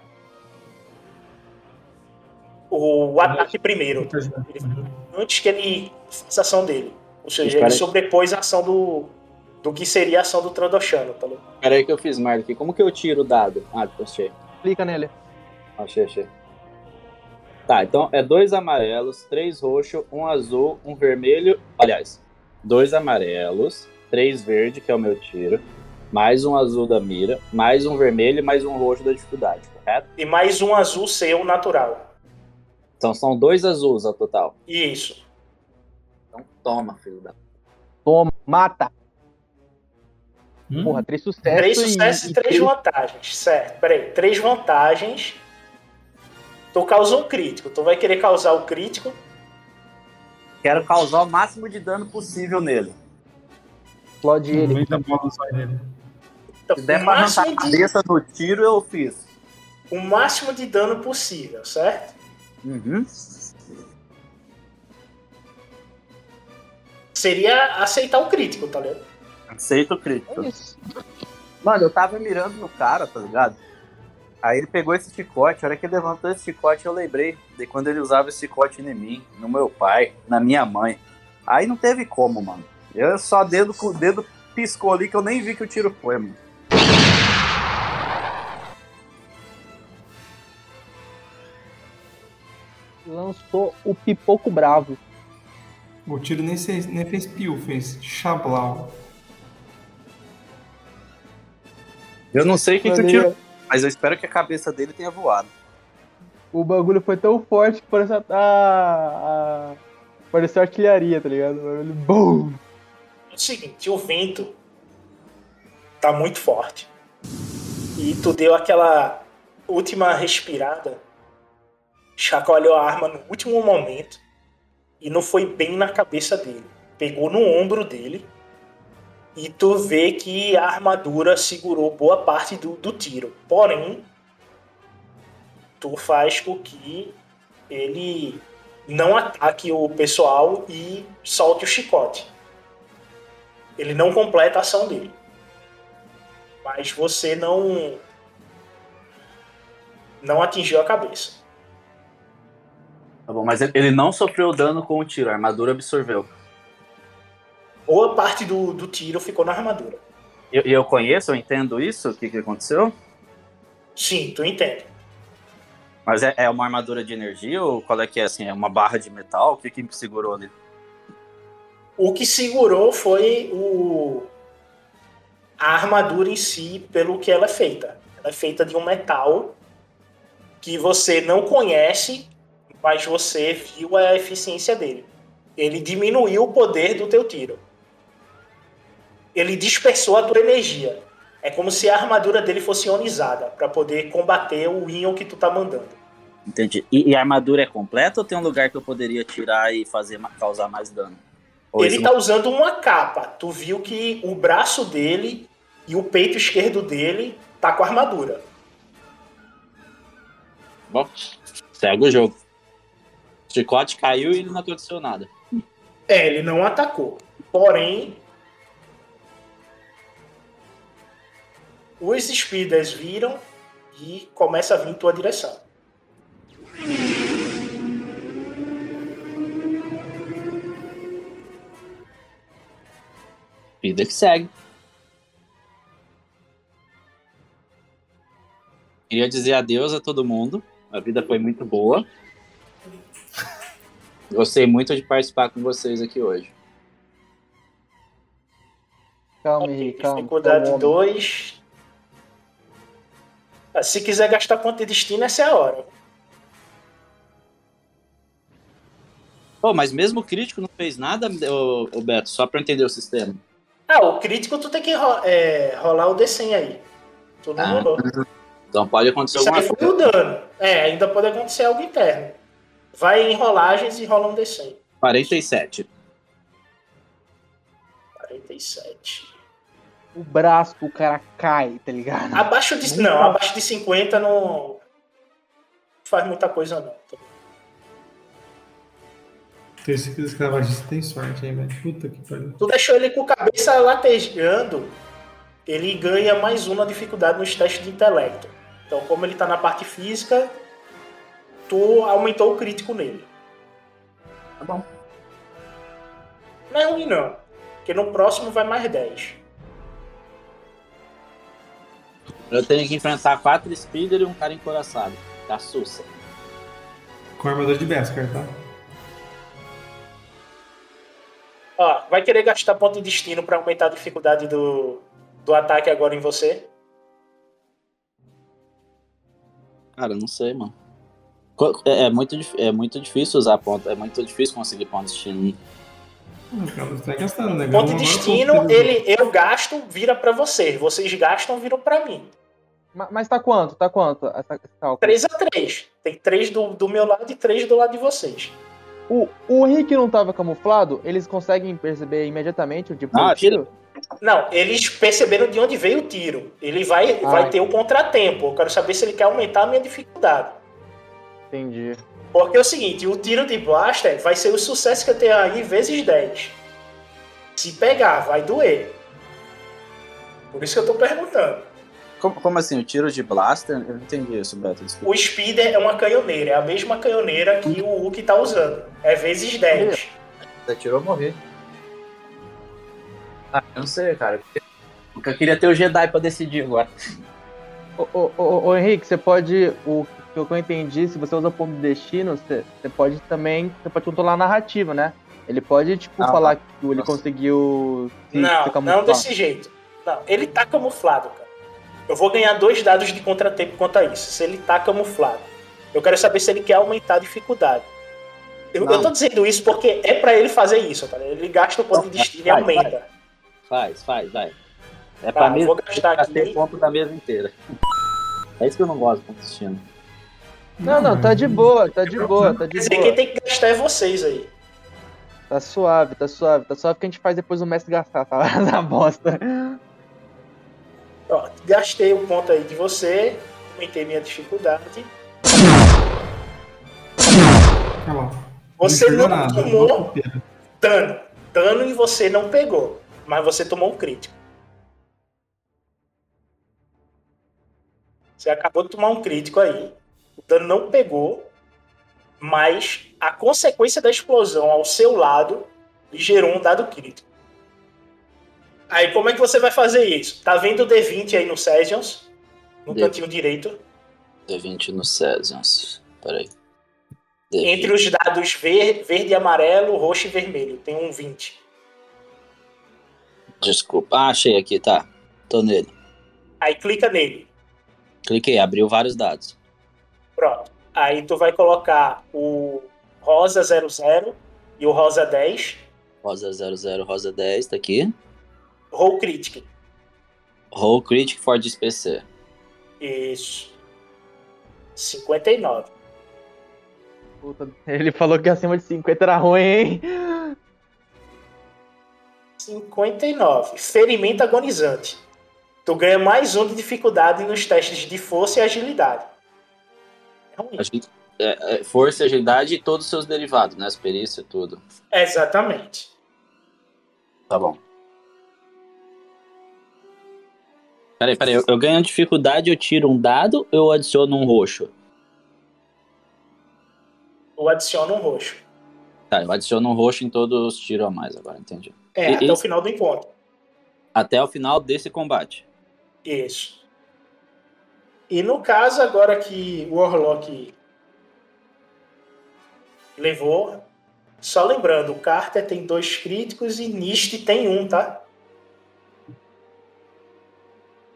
o ataque primeiro, Uhum. antes que ele faça a ação dele. Ou seja, ele aí. sobrepôs a ação do do que seria a ação do Trandoshano, tá ligado? Pera aí que eu fiz merda aqui. Como que eu tiro o dado? Ah, achei. Clica nele. Achei, achei. Tá, então é dois amarelos, três roxos, um azul, um vermelho. Aliás, dois amarelos, três verde, que é o meu tiro, mais um azul da mira, mais um vermelho e mais um roxo da dificuldade, correto? E mais um azul seu natural. Então são dois azuis ao total. Isso. Então toma, filho da. Toma, mata. Hum? Porra, três sucessos. Três sucessos e três vantagens. Certo, peraí. Três vantagens. Tu causou um crítico. Tu vai querer causar o crítico. Quero causar o máximo de dano possível nele. Explode ele. Muita bola sai dele. Então, Se der o, pra arrancar máximo a de, cabeça no tiro, eu fiz. o máximo de dano possível, certo? Uhum. Seria aceitar o crítico, tá ligado? Aceito o crítico. É isso. Mano, eu tava mirando no cara, tá ligado? Aí ele pegou esse chicote, a hora que ele levantou esse chicote, eu lembrei de quando ele usava esse chicote em mim, no meu pai, na minha mãe. Aí não teve como, mano. Eu só dedo com o dedo piscou ali que eu nem vi que o tiro foi, mano. Lançou o pipoco bravo. O tiro nem, fez- nem fez pio, fez chablau. Eu não sei o que, que o tiro, mas eu espero que a cabeça dele tenha voado. O bagulho foi tão forte que pareceu a, a, pareceu artilharia, tá ligado? O bagulho, BUM! É o seguinte, o vento tá muito forte. E tu deu aquela última respirada, chacoalhou a arma no último momento e não foi bem na cabeça dele. Pegou no ombro dele e tu vê que a armadura segurou boa parte do, do tiro. Porém, tu faz com que ele não ataque o pessoal e solte o chicote. Ele não completa a ação dele. Mas você não. Não atingiu a cabeça. Tá bom, mas ele- não sofreu dano com o tiro, a armadura absorveu. Boa parte do, do tiro ficou na armadura. E eu, eu conheço, eu entendo isso, o que, que aconteceu? Sim, tu entende. Mas é, é uma armadura de energia ou qual é que é assim? É uma barra de metal? O que, que segurou ali? O que segurou foi o a armadura em si, pelo que ela é feita. Ela é feita de um metal que você não conhece, mas você viu a eficiência dele. Ele diminuiu o poder do teu tiro. Ele dispersou a tua energia. É como se a armadura dele fosse ionizada para poder combater o íon que tu tá mandando. Entendi. E, e a armadura é completa ou tem um lugar que eu poderia tirar e fazer causar mais dano? Ou Ele isso tá usando uma capa. Tu viu que o braço dele e o peito esquerdo dele tá com armadura. Bom, segue o jogo. O chicote caiu e ele não aconteceu nada. É, ele não atacou. Porém, os speeders viram e começa a vir em tua direção. Vida que segue. Queria dizer adeus a todo mundo. A vida foi muito boa. Gostei muito de participar com vocês aqui hoje. Calma, Henrique, calma. Dificuldade calma. 2. Se quiser gastar ponto de destino, essa é a hora. Pô, mas mesmo o crítico não fez nada, ô, ô Beto, só pra entender o sistema. Ah, o crítico tu tem que ro- é, rolar o D100 aí. Tu não Ah, rolou. Então pode acontecer Isso alguma coisa. o dano. É, ainda pode acontecer algo interno. Vai em rolagens e rola um D100. 47. 47. O braço do cara cai, tá ligado? Abaixo de. Não, abaixo de 50 não faz muita coisa não. Tem esse escravagista tem sorte, hein, velho? Puta que pariu. Tu deixou ele com a cabeça latejando, ele ganha mais uma dificuldade nos testes de intelecto. Então, como ele tá na parte física, tu aumentou o crítico nele. Tá bom. Não é ruim não, porque no próximo vai mais 10. Eu tenho que enfrentar quatro speeder e um cara encoraçado. Da Sussa. Com armador de Beskar, tá? Ó, vai querer gastar ponto de destino pra aumentar a dificuldade do, do ataque agora em você? Cara, não sei, mano. É, é muito, é muito difícil usar ponto. É muito difícil conseguir ponto de destino. Hum, cara, Você tá gastando, né? Ponto de destino, ele, eu gasto, vira pra vocês. Vocês gastam, viram pra mim. Ma- Mas tá quanto? Tá quanto essa, esse cálculo? 3 a 3 Tem 3 do, do meu lado e 3 do lado de vocês. O, o Rick não tava camuflado? Eles conseguem perceber imediatamente o tipo Ah, de tiro? Não, eles perceberam de onde veio o tiro. Ele vai, Ah, vai ter um contratempo. Eu quero saber se ele quer aumentar a minha dificuldade. Entendi. Porque é o seguinte, o tiro de blaster vai ser o sucesso que eu tenho aí vezes 10. Se pegar, vai doer. Por isso que eu tô perguntando. Como, como assim? O tiro de blaster? Eu não entendi isso, Beto. Desculpa. O Speeder é uma canhoneira, é a mesma canhoneira que o Hulk tá usando. É vezes 10. Você atirou, eu morri. Ah, eu não sei, cara. Eu queria ter o Jedi pra decidir agora. Ô, ô, ô, ô, Henrique, você pode. O que eu entendi, se você usa ponto de destino, você, você pode também. Você pode controlar a narrativa, né? Ele pode, tipo, Ah, falar que ele nossa. conseguiu se, se Não, camuflar. não desse jeito. Não, ele tá camuflado, cara. Eu vou ganhar dois dados de contratempo quanto a isso. Se ele tá camuflado. Eu quero saber se ele quer aumentar a dificuldade. Eu, Não. eu tô dizendo isso porque é pra ele fazer isso, tá? ligado? Ele gasta o ponto de destino e aumenta. Faz, faz, vai. É Tá, pra mesa. vou gastar Gastei aqui. ponto da mesa inteira. É isso que eu não gosto do destino. Não, não, tá de boa, tá de boa, tá Quer de dizer, boa. quem tem que gastar é vocês aí. Tá suave, tá suave, tá suave que a gente faz depois o mestre gastar, tá? Na bosta. Ó, gastei um ponto aí de você, aumentei minha dificuldade. Você não nada, tomou dano. Dano e você não pegou. Mas você tomou um crítico. Você acabou de tomar um crítico aí. O dano não pegou. Mas a consequência da explosão ao seu lado gerou um dado crítico. Aí como é que você vai fazer isso? Tá vendo o D20 aí no Sessions? No D- cantinho direito. D20 no Cesians. Peraí. Entre os dados ver, verde e amarelo, roxo e vermelho. Tem um 20. Desculpa. Ah, achei aqui, tá. Tô nele. Aí clica nele. Cliquei, abriu vários dados. Pronto. Aí tu vai colocar o rosa 00 e o rosa 10. Rosa 00, Rosa 10, tá aqui. Roll Critic. Roll Critic for PC. Isso. 59. Puta, ele falou que acima de 50 era ruim, hein? 59. Ferimento agonizante. Tu ganha mais um de dificuldade nos testes de força e agilidade. É ruim. Gente- é, é, força, agilidade e todos os seus derivados, né? As perícias e tudo. Exatamente. Tá bom. Peraí, peraí. Eu, eu ganho dificuldade, eu tiro um dado ou eu adiciono um roxo? Ou adiciona um roxo. Tá, eu adiciono um roxo em todos os tiros a mais agora, entendi. É, E- até e- o final do encontro. Até o final desse combate. Isso. E no caso, agora que o Warlock levou, só lembrando, o Carter tem dois críticos e Nist tem um, tá?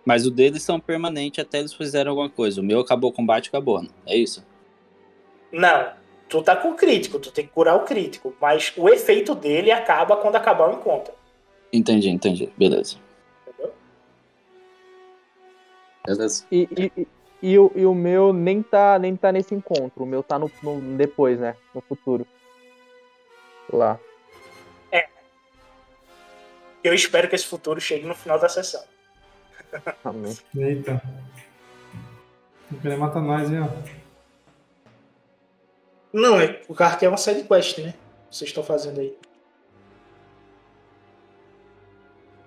Mas o deles são permanentes até eles fizerem alguma coisa. O meu acabou o combate, acabou. né? É isso? Não, tu tá com o crítico, tu tem que curar o crítico, mas o efeito dele acaba quando acabar o encontro. Entendi, entendi. Beleza. Entendeu? Beleza. E, e, e, e o, e o meu nem tá, nem tá nesse encontro. O meu tá no, no- depois, né? No futuro. Lá. Eu espero que esse futuro chegue no final da sessão. Amém. Eita. Não querer matar nós, hein, ó. Não, é, o Carter é uma side quest, né? Vocês estão fazendo aí.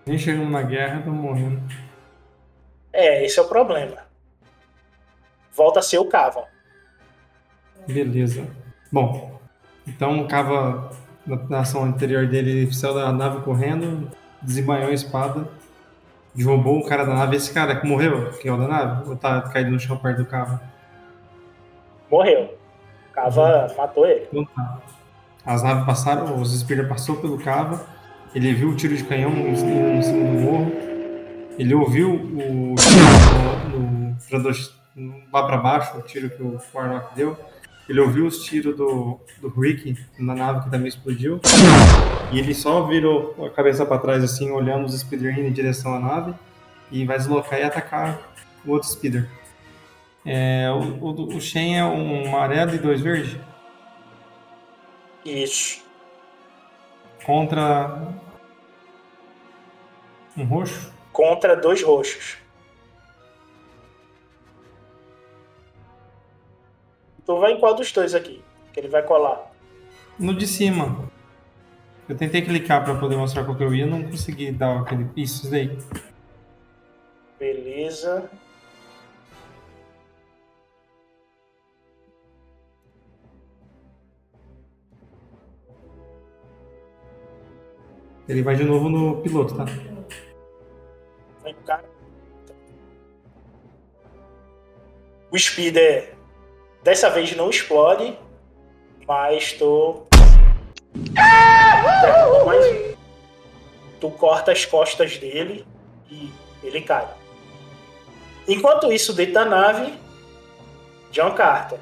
Nem chegamos na guerra, estamos morrendo. É, esse é o problema. Volta a ser o Cava. Beleza. Bom, então o Cava, na, ação anterior dele, ele saiu da nave correndo, desembanhou a espada derrubou um cara da nave. Esse cara que morreu, que é o da nave? Ou tá caído no chão perto do carro? Morreu. Cava matou ele. Então tá. As naves passaram, os Speeder passou pelo cava. Ele viu o tiro de canhão em cima do morro. Ele ouviu o tiro no, lá pra baixo, o tiro que o Warlock deu. Ele ouviu os tiros do, do Rick na nave que também explodiu. E ele só virou a cabeça pra trás, assim, olhando os Speeder indo em direção à nave. E vai deslocar e atacar o outro Speeder. É, o, o, o Shen é um amarelo e dois verdes. Isso. Contra um roxo. Contra dois roxos. Tu vai em qual dos dois aqui? Que ele vai colar. No de cima. Eu tentei clicar pra poder mostrar qual que eu ia, não consegui dar aquele. Isso, isso daí. Beleza. Ele vai de novo no piloto, tá? Vem pro cara. Dessa vez não explode, mas tu. Mais um. Tu corta as costas dele e ele cai. Enquanto isso, dentro da nave, John Carter.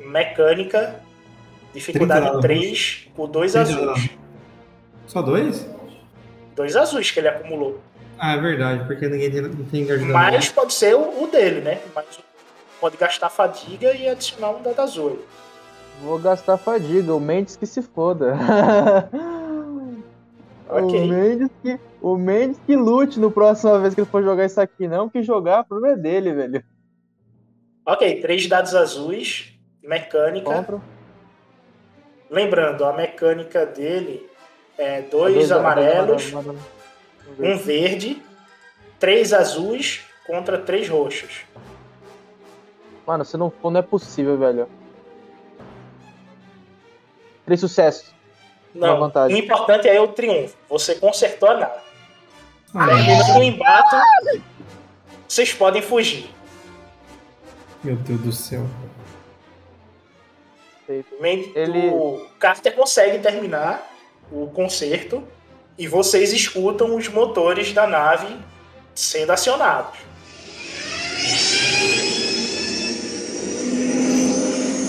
Mecânica, dificuldade 30 3 por 2 30 azuis. Só dois? Dois azuis que ele acumulou. Ah, é verdade, porque ninguém tem, não tem engajamento. Mas pode ser o, o dele, né? Mas pode gastar fadiga e adicionar um dado azul. Vou gastar fadiga, o Mendes que se foda. Ok. O Mendes que, o Mendes que lute no próxima vez que ele for jogar isso aqui, não, que jogar, o problema é dele, velho. Ok, três dados azuis, mecânica. Contra. Lembrando, a mecânica dele é dois, Dois amarelos, amarelos, um verde, três azuis contra três roxos. Mano, se não for, não é possível, velho. Três sucessos. Uma Não, vantagem. o importante é o triunfo. Você consertou a nave. Ah, Terminando o embate, vocês podem fugir. Meu Deus do céu. Ele- O Carter consegue terminar o concerto e vocês escutam os motores da nave sendo acionados.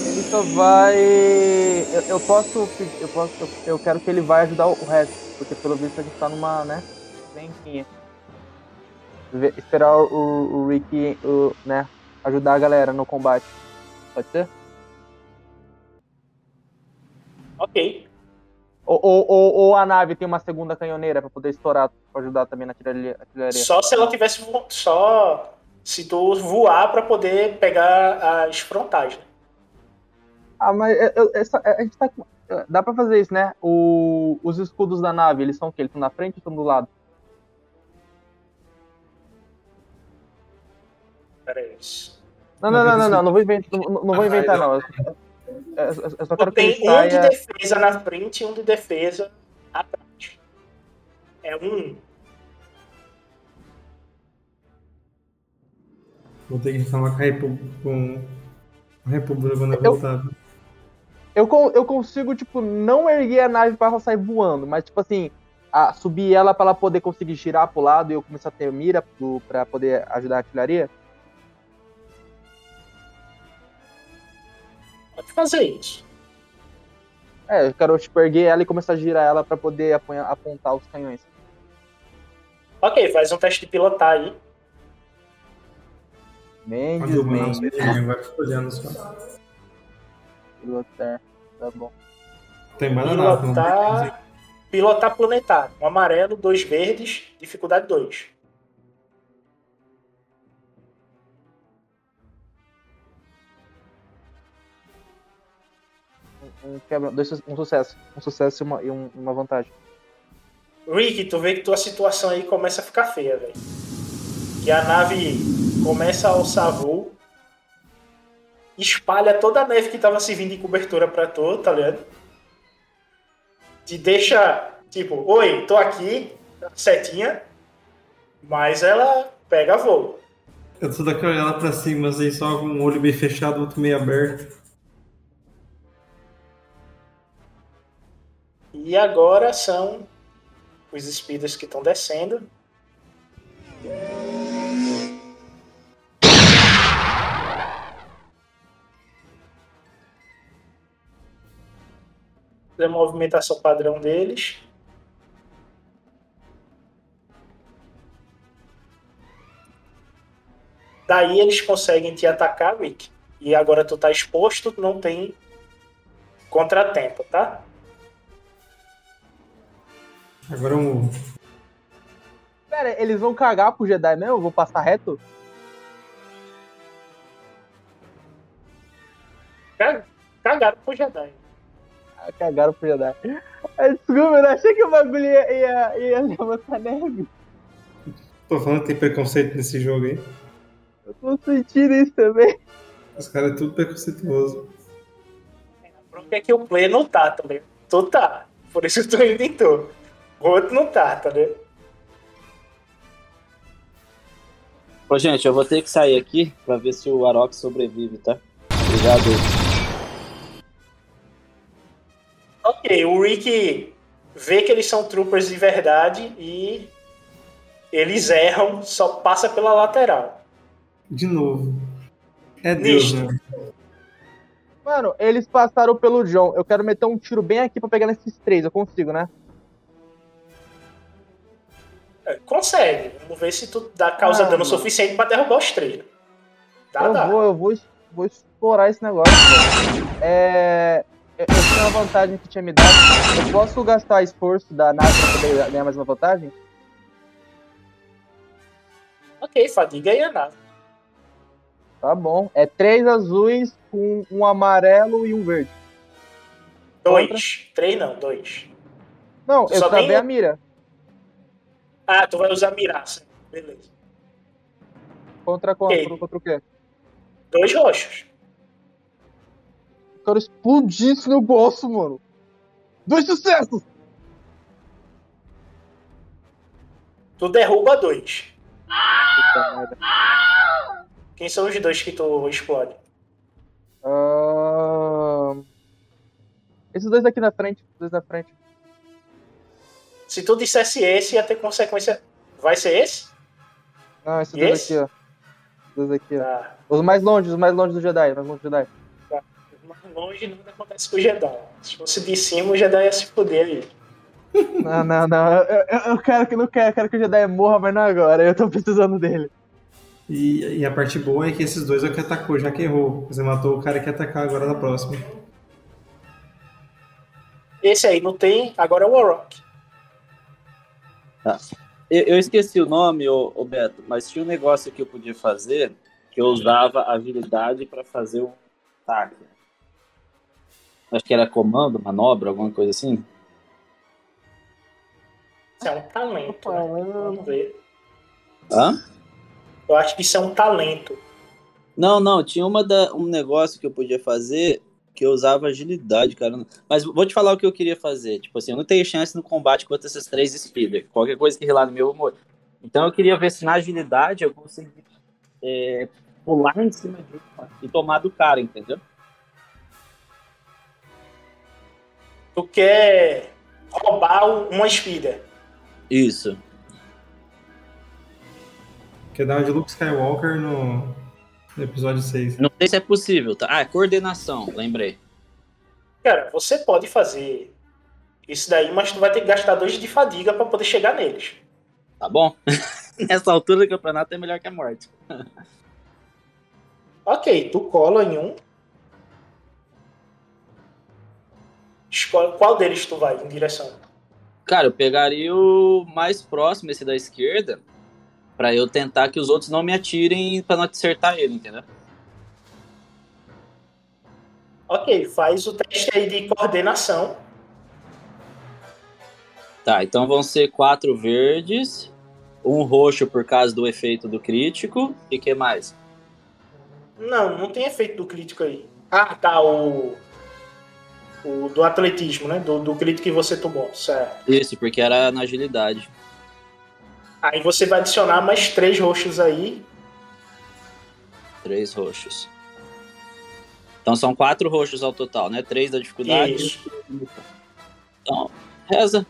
Ele só vai. Eu, eu posso. Eu posso. Eu, quero que ele vai ajudar o resto. Porque pelo visto a gente tá numa, né? Benquinha. Ver- Esperar o, o Rick, o, né? Ajudar a galera no combate. Pode ser? Ok. Ou, ou, ou, ou a nave tem uma segunda canhoneira pra poder estourar, pra ajudar também na artilharia. artilharia. Só se ela tivesse vo- só se tu voar para poder pegar as frontais. né? Ah, mas eu- eu- essa- a gente tá com. Dá pra fazer isso, né? O, os escudos da nave, eles são o quê? Eles estão na frente ou estão do lado? Pera aí. Não, não, não, não, não, não vou inventar, não, não vou inventar, não. Eu, só quero Tu que ele tem um de defesa na frente e um de defesa atrás. É um. Vou ter que reclamar com a República. Com a República quando eu Eu- voltar. Eu, eu consigo, tipo, não erguer a nave pra ela sair voando, mas, tipo assim, a- subir ela pra ela poder conseguir girar pro lado e eu começar a ter mira do, pra poder ajudar a artilharia? Pode fazer isso. É, eu quero, tipo, erguer ela e começar a girar ela pra poder apunha- apontar os canhões. Ok, faz um teste de pilotar aí. Mendes, não Mendes, sei, agora fico olhando só. pilotar, tá bom. Tem mais nada. não. Pilotar. Pilotar planetário. Um amarelo, dois verdes, dificuldade 2. Um, quebra, dois, um sucesso. Um sucesso e uma, e um- uma vantagem. Rick, tu vê que tua situação aí começa a ficar feia, velho. Que a nave começa a alçar voo, espalha toda a neve que tava servindo de cobertura pra tu, tá ligado? Te deixa Tipo, oi, tô aqui, setinha, mas ela pega voo. Eu tô daqui olhando pra cima, assim, só com um olho bem fechado, outro meio aberto. E agora são os speeders que estão descendo. A movimentação padrão deles. Daí eles conseguem te atacar, Rick. E agora tu tá exposto, não tem contratempo, tá? Agora um. Pera, eles vão cagar pro Jedi mesmo? Eu vou passar reto? Ca- Cagaram pro Jedi. Ah, cagaram pro Jedi. Ah, Desculpa, eu não achei que o bagulho ia, ia, ia levantar neve. Tô falando que tem preconceito nesse jogo aí. Eu tô sentindo isso também. Os caras é tudo preconceituoso. Porque é que o player não tá também. Tu tá. Por isso tu inventou. O outro não tá, tá vendo? Ô, gente, eu vou ter que sair aqui pra ver se o Arok sobrevive, tá? Obrigado. Ok, o Rick vê que eles são troopers de verdade e eles erram, só passa pela lateral. De novo. É Deus, né? Mano, eles passaram pelo John. Eu quero meter um tiro bem aqui pra pegar nesses três. Eu consigo, né? É, Consegue. Vamos ver se tu dá causa Ah, dano mano. suficiente pra derrubar os três. Dá, eu dá. vou, eu vou, vou explorar esse negócio. velho. É. Eu eu tinha uma vantagem que tinha me dado. Eu posso gastar esforço da nave pra poder ganhar mais uma vantagem? Ok, fadiga e a nave. Tá bom. É três azuis com um amarelo e um verde. Dois. Três não, dois. Não, Tu eu só tem- a mira. Ah, tu vai usar miraça. Beleza. Contra, contra, Ok. contra o quê? Dois roxos. Eu quero explodir esse negócio, mano. Dois sucessos! Tu derruba dois. Puta merda. Quem são os dois que tu explode? Ahn, Esses dois aqui na frente. os Dois na frente. Se tu dissesse esse, ia ter consequência. Vai ser esse? Não, esses E dois esse? aqui, ó. Dois aqui, ó. Tá. Os mais longe, os mais longe do Jedi. Mais longe do Jedi. Mais longe nada acontece com o Jedi. Se fosse de cima, o Jedi ia se fuder aí. Não, não, não. Eu, eu, eu quero que não quero, eu quero que o Jedi morra, mas não agora. Eu tô precisando dele. E, e a parte boa é que esses dois é o que atacou, já que errou. Você matou o cara que ia atacar agora na próxima. Esse aí não tem, agora é o Warrock. Eu, eu esqueci o nome, ô, ô Beto, mas tinha um negócio que eu podia fazer que eu usava habilidade pra fazer um ataque. Acho que era comando, manobra, alguma coisa assim. Isso é um talento. Né? Vamos ver. Hã? Eu acho que isso é um talento. Não, não, tinha uma da, um negócio que eu podia fazer que eu usava agilidade, cara. Mas vou te falar o que eu queria fazer. Tipo assim, eu não tenho chance no combate contra esses três speeder. Qualquer coisa que rilar no meu, eu morro. Então eu queria ver se na agilidade eu conseguia é, pular em cima de um e tomar do cara, entendeu? Tu quer roubar uma speeder. Isso. Quer dar uma de Luke Skywalker no, no episódio 6. Não sei se é possível, tá? Ah, é coordenação, lembrei. Cara, você pode fazer isso daí, mas tu vai ter que gastar dois de fadiga pra poder chegar neles. Tá bom? Nessa altura do campeonato é melhor que a morte. Ok, tu cola em um. Escolhe qual deles tu vai em direção. Cara, eu pegaria o mais próximo, esse da esquerda, pra eu tentar que os outros não me atirem pra não acertar ele, entendeu? Ok, faz o teste aí de coordenação. Tá, então vão ser quatro verdes, um roxo por causa do efeito do crítico, e que mais? Não, não tem efeito do crítico aí. Ah, tá, o. O do atletismo, né? Do, do grito que você tomou, certo. Isso, porque era na agilidade. Aí você vai adicionar mais três roxos aí. Três roxos. Então são quatro roxos ao total, né? Três da dificuldade. Isso. Então, reza.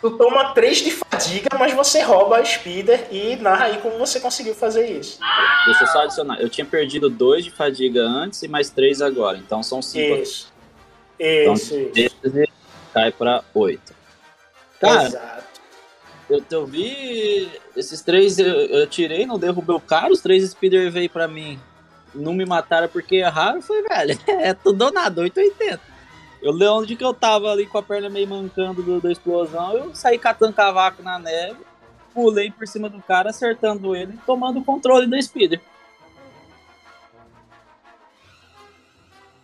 Tu toma três de fadiga, mas você rouba a speeder e narra aí como você conseguiu fazer isso. Deixa eu só adicionar. Eu tinha perdido dois de fadiga antes e mais três agora. Então são cinco. Isso. Isso, então, isso. 13 cai pra oito. Cara, Exato. eu, eu vi esses três, eu, eu tirei, não derrubei o cara, os três speeder veio pra mim. Não me mataram porque erraram, foi velho. É tudo ou nada, 880. Eu lembro onde que eu tava ali com a perna meio mancando do- da explosão, eu saí catando cavaco na neve, pulei por cima do cara, acertando ele, tomando o controle da speeder.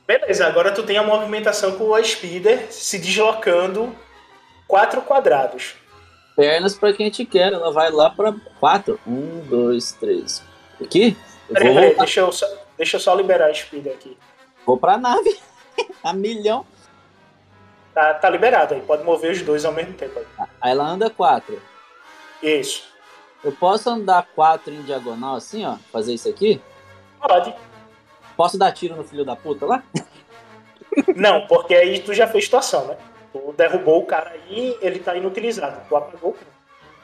Beleza, agora tu tem a movimentação com a speeder se deslocando quatro quadrados. Pernas pra quem te quer, ela vai lá pra quatro. Um, dois, três. Aqui? Eu Peraí, peraí, deixa eu, só, deixa eu só liberar a speeder aqui. vou pra nave. a milhão. Tá, tá liberado aí, pode mover os dois ao mesmo tempo aí. Aí ela anda quatro. Isso. Eu posso andar quatro em diagonal assim, ó? Fazer isso aqui? Pode. Posso dar tiro no filho da puta lá? Não, porque aí tu já fez situação, né? Tu derrubou o cara aí, ele tá inutilizado. Tu apagou o cara.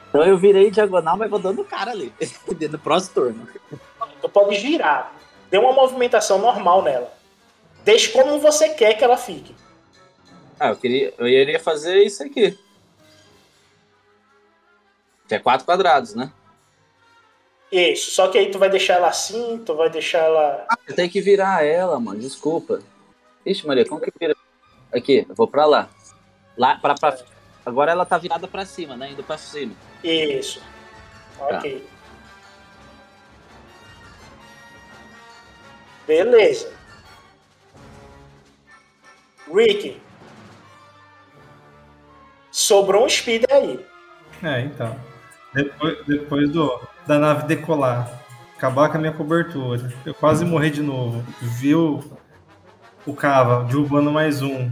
Então eu virei diagonal, mas vou dando o cara ali. no próximo turno. Tu pode girar. Dê uma movimentação normal nela. Deixe como você quer que ela fique. Ah, eu queria. Eu iria fazer isso aqui. Que é quatro quadrados, né? Isso. Só que aí tu vai deixar ela assim, tu vai deixar ela. Eu tenho que virar ela, mano. Desculpa. Ixi, Maria, como que vira? Aqui, eu vou pra lá. Lá, pra, pra... Agora ela tá virada pra cima, né? Indo pra cima. Isso. Ok. Beleza. Rick. Sobrou um speed aí. É, então. Depois, depois do, da nave decolar, acabar com a minha cobertura, eu quase morri de novo. Viu o Cava derrubando mais um,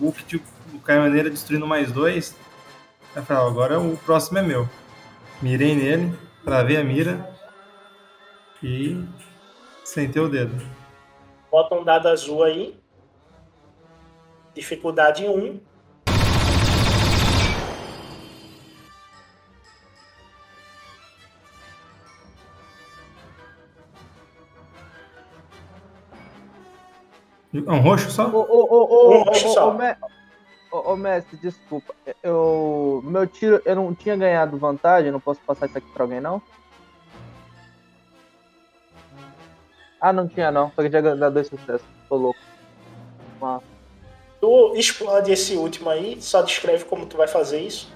o Hulk Caminhoneiro destruindo mais dois. Eu falei, agora o próximo é meu. Mirei nele, travei a mira e sentei o dedo. Bota um dado azul aí. Dificuldade 1. Um roxo só? Ô, ô, ô, ô, Um roxo só. Ô, ô, mestre, desculpa. Eu. Meu tiro, eu não tinha ganhado vantagem, não posso passar isso aqui pra alguém, não? Ah, não tinha não. Só que tinha dado dois sucessos. Tô louco. Ah, Tu explode esse último aí, só descreve como tu vai fazer isso.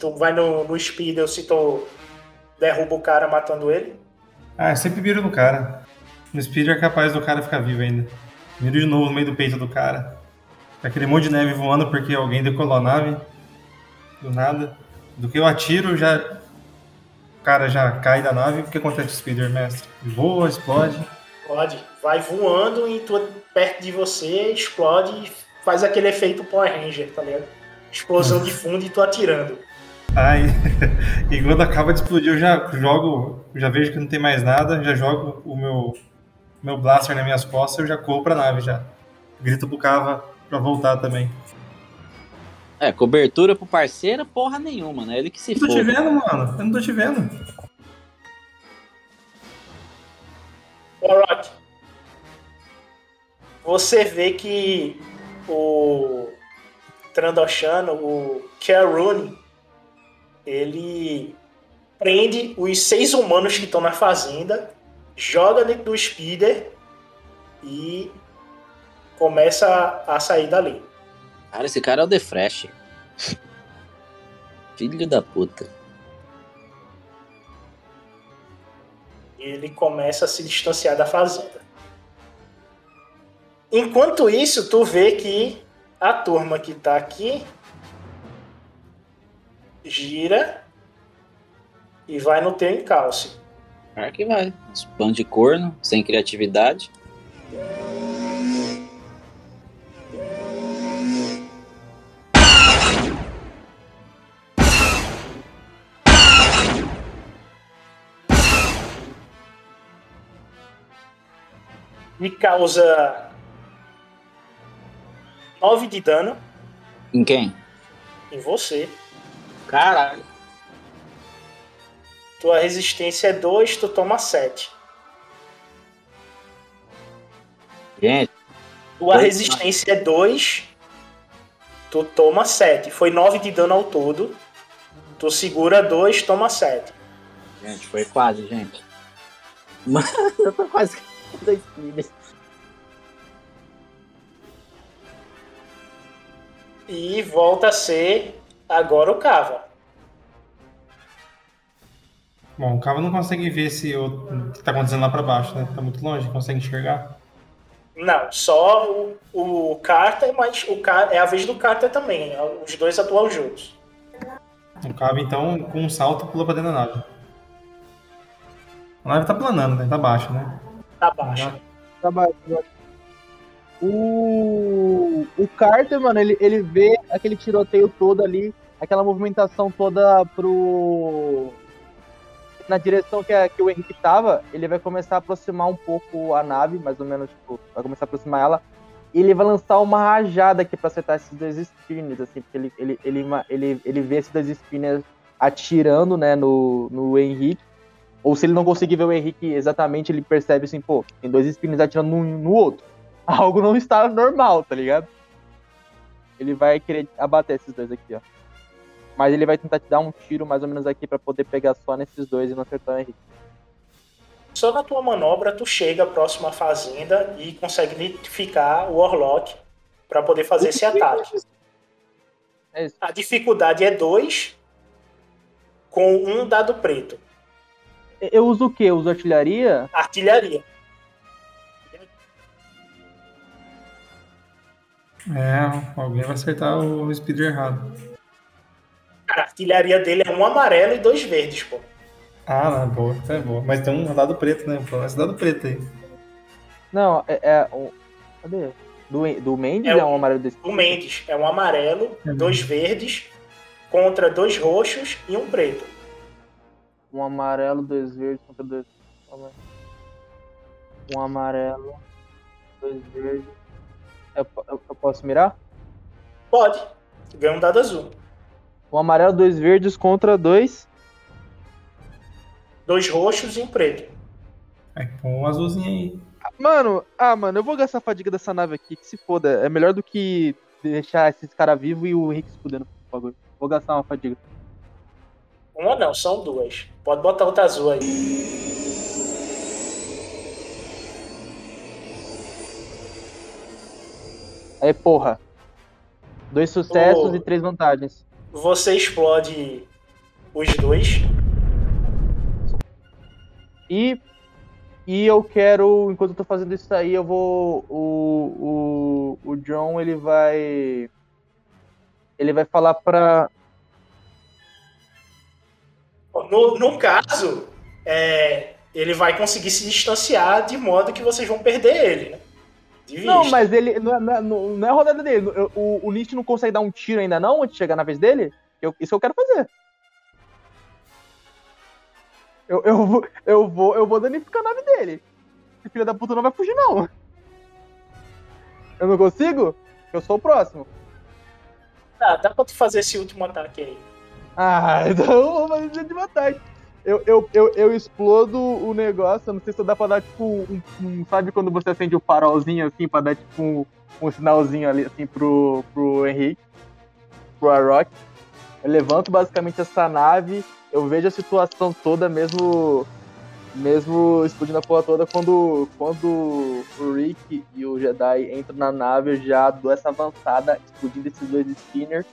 Tu vai no, no speed ou se tu derruba o cara matando ele. Ah, eu sempre miro no cara. No speed é capaz do cara ficar vivo ainda. Miro de novo no meio do peito do cara. Aquele monte de neve voando porque alguém decolou a nave. Do nada. Do que eu atiro, já. O cara já cai da nave. O que acontece com o speeder, mestre? Voa, explode. Pode. Vai voando e tu perto de você, explode e faz aquele efeito Power Ranger, tá ligado? Explosão de fundo e tu atirando. Aí, e quando acaba de explodir, eu já jogo. Já vejo que não tem mais nada. Já jogo o meu, meu blaster nas minhas costas. Eu já corro pra nave já. Grito pro Cava pra voltar também. É, cobertura pro parceiro, porra nenhuma, né? Ele que se Eu tô te foda. vendo, mano. Eu não tô te vendo. Alright. Você vê que o Trandoshan, o Kerune, ele prende os seis humanos que estão na fazenda, joga dentro do speeder e começa a, a sair dali. Cara, esse cara é o The Fresh. Filho da puta. ele começa a se distanciar da fazenda. Enquanto isso, tu vê que a turma que tá aqui gira e vai no teu encalce. Claro que vai. Pão de corno, sem criatividade. E causa 9 de dano Em quem? em você. Caralho. Tua resistência é 2, tu toma 7. Gente, Tua Dois, resistência é 2, tu toma 7. Foi 9 de dano ao todo. Tu segura 2, toma 7. gente, foi quase, gente. Mano, eu tô quase E volta a ser agora o Cava. Bom, o Cava não consegue ver se o que tá acontecendo lá pra baixo, né? Tá muito longe, consegue enxergar. Não, só o, o Carter, mas o Car é a vez do Carter também. Os dois atuam juntos. O Cava, então, com um salto, pula pra dentro da nave. A nave tá planando, né? Tá baixa, né? Tá baixo. Tá baixo, tá baixo. O, o Carter, mano, ele, ele vê aquele tiroteio todo ali, aquela movimentação toda pro. Na direção que, a- que o Henrique tava, ele vai começar a aproximar um pouco a nave, mais ou menos, tipo, vai começar a aproximar ela. E ele vai lançar uma rajada aqui pra acertar esses dois spinners, assim, porque ele, ele, ele, ele, ele vê esses dois spinners atirando, né, no, no Henrique. Ou se ele não conseguir ver o Henrique exatamente, ele percebe assim, pô, tem dois spinners atirando um no outro. Algo não está normal, tá ligado? Ele vai querer abater esses dois aqui, ó. Mas ele vai tentar te dar um tiro mais ou menos aqui pra poder pegar só nesses dois e não acertar o Henrique. Só na tua manobra tu chega próximo à fazenda e consegue identificar o Orlock para poder fazer esse ataque. É isso. A dificuldade é 2 com um dado preto. Eu uso o quê? Eu uso artilharia? Artilharia. É, alguém vai acertar o speeder errado. Cara, a artilharia dele é um amarelo e dois verdes, pô. Ah, não, é boa, é boa. Mas tem um dado preto, né? Pô, esse dado preto aí. Não, é. é o- cadê? Do, do Mendes É é, um amarelo desse. O Mendes é um amarelo, Uhum. dois verdes, contra dois roxos e um preto. Um amarelo, dois verdes contra dois. Um amarelo, dois verdes. Eu, eu- eu posso mirar? Pode. Ganha um dado azul. Um amarelo, dois verdes contra dois. Dois roxos e um preto. É, põe um azulzinho aí. Mano, ah, mano, eu vou gastar a fadiga dessa nave aqui, que se foda. É melhor do que deixar esses caras vivos e o Henrique se fudendo com o bagulho. Vou gastar uma fadiga. Uma não, são duas. Pode botar outra azul aí. Aí, porra. Dois sucessos Ô. e três vantagens. Você explode os dois. E. E eu quero, enquanto eu tô fazendo isso aí, eu vou. O. O, o John, ele vai. Ele vai falar pra. No, no caso, é, ele vai conseguir se distanciar de modo que vocês vão perder ele, né? Não, mas ele. Não é, não é- é a rodada dele. O, o Nietzsche não consegue dar um tiro ainda, não, antes de chegar na vez dele? Eu- isso eu quero fazer. Eu, eu, vou, eu, vou, eu vou danificar a nave dele. Esse filho da puta não vai fugir, não. Eu não consigo? Eu sou o próximo. Tá, dá pra tu fazer esse último ataque aí. Ah, então eu vou fazer de ataque. Eu, eu, eu, eu explodo o negócio, não sei se dá pra dar tipo um, um- Sabe quando você acende o farolzinho assim, pra dar tipo um, um sinalzinho ali assim pro, pro Henrique, pro Arrock. Eu levanto basicamente essa nave, eu vejo a situação toda mesmo. Mesmo explodindo a porra toda, quando, quando o Rick e o Jedi entram na nave, eu já dou essa avançada, explodindo esses dois spinners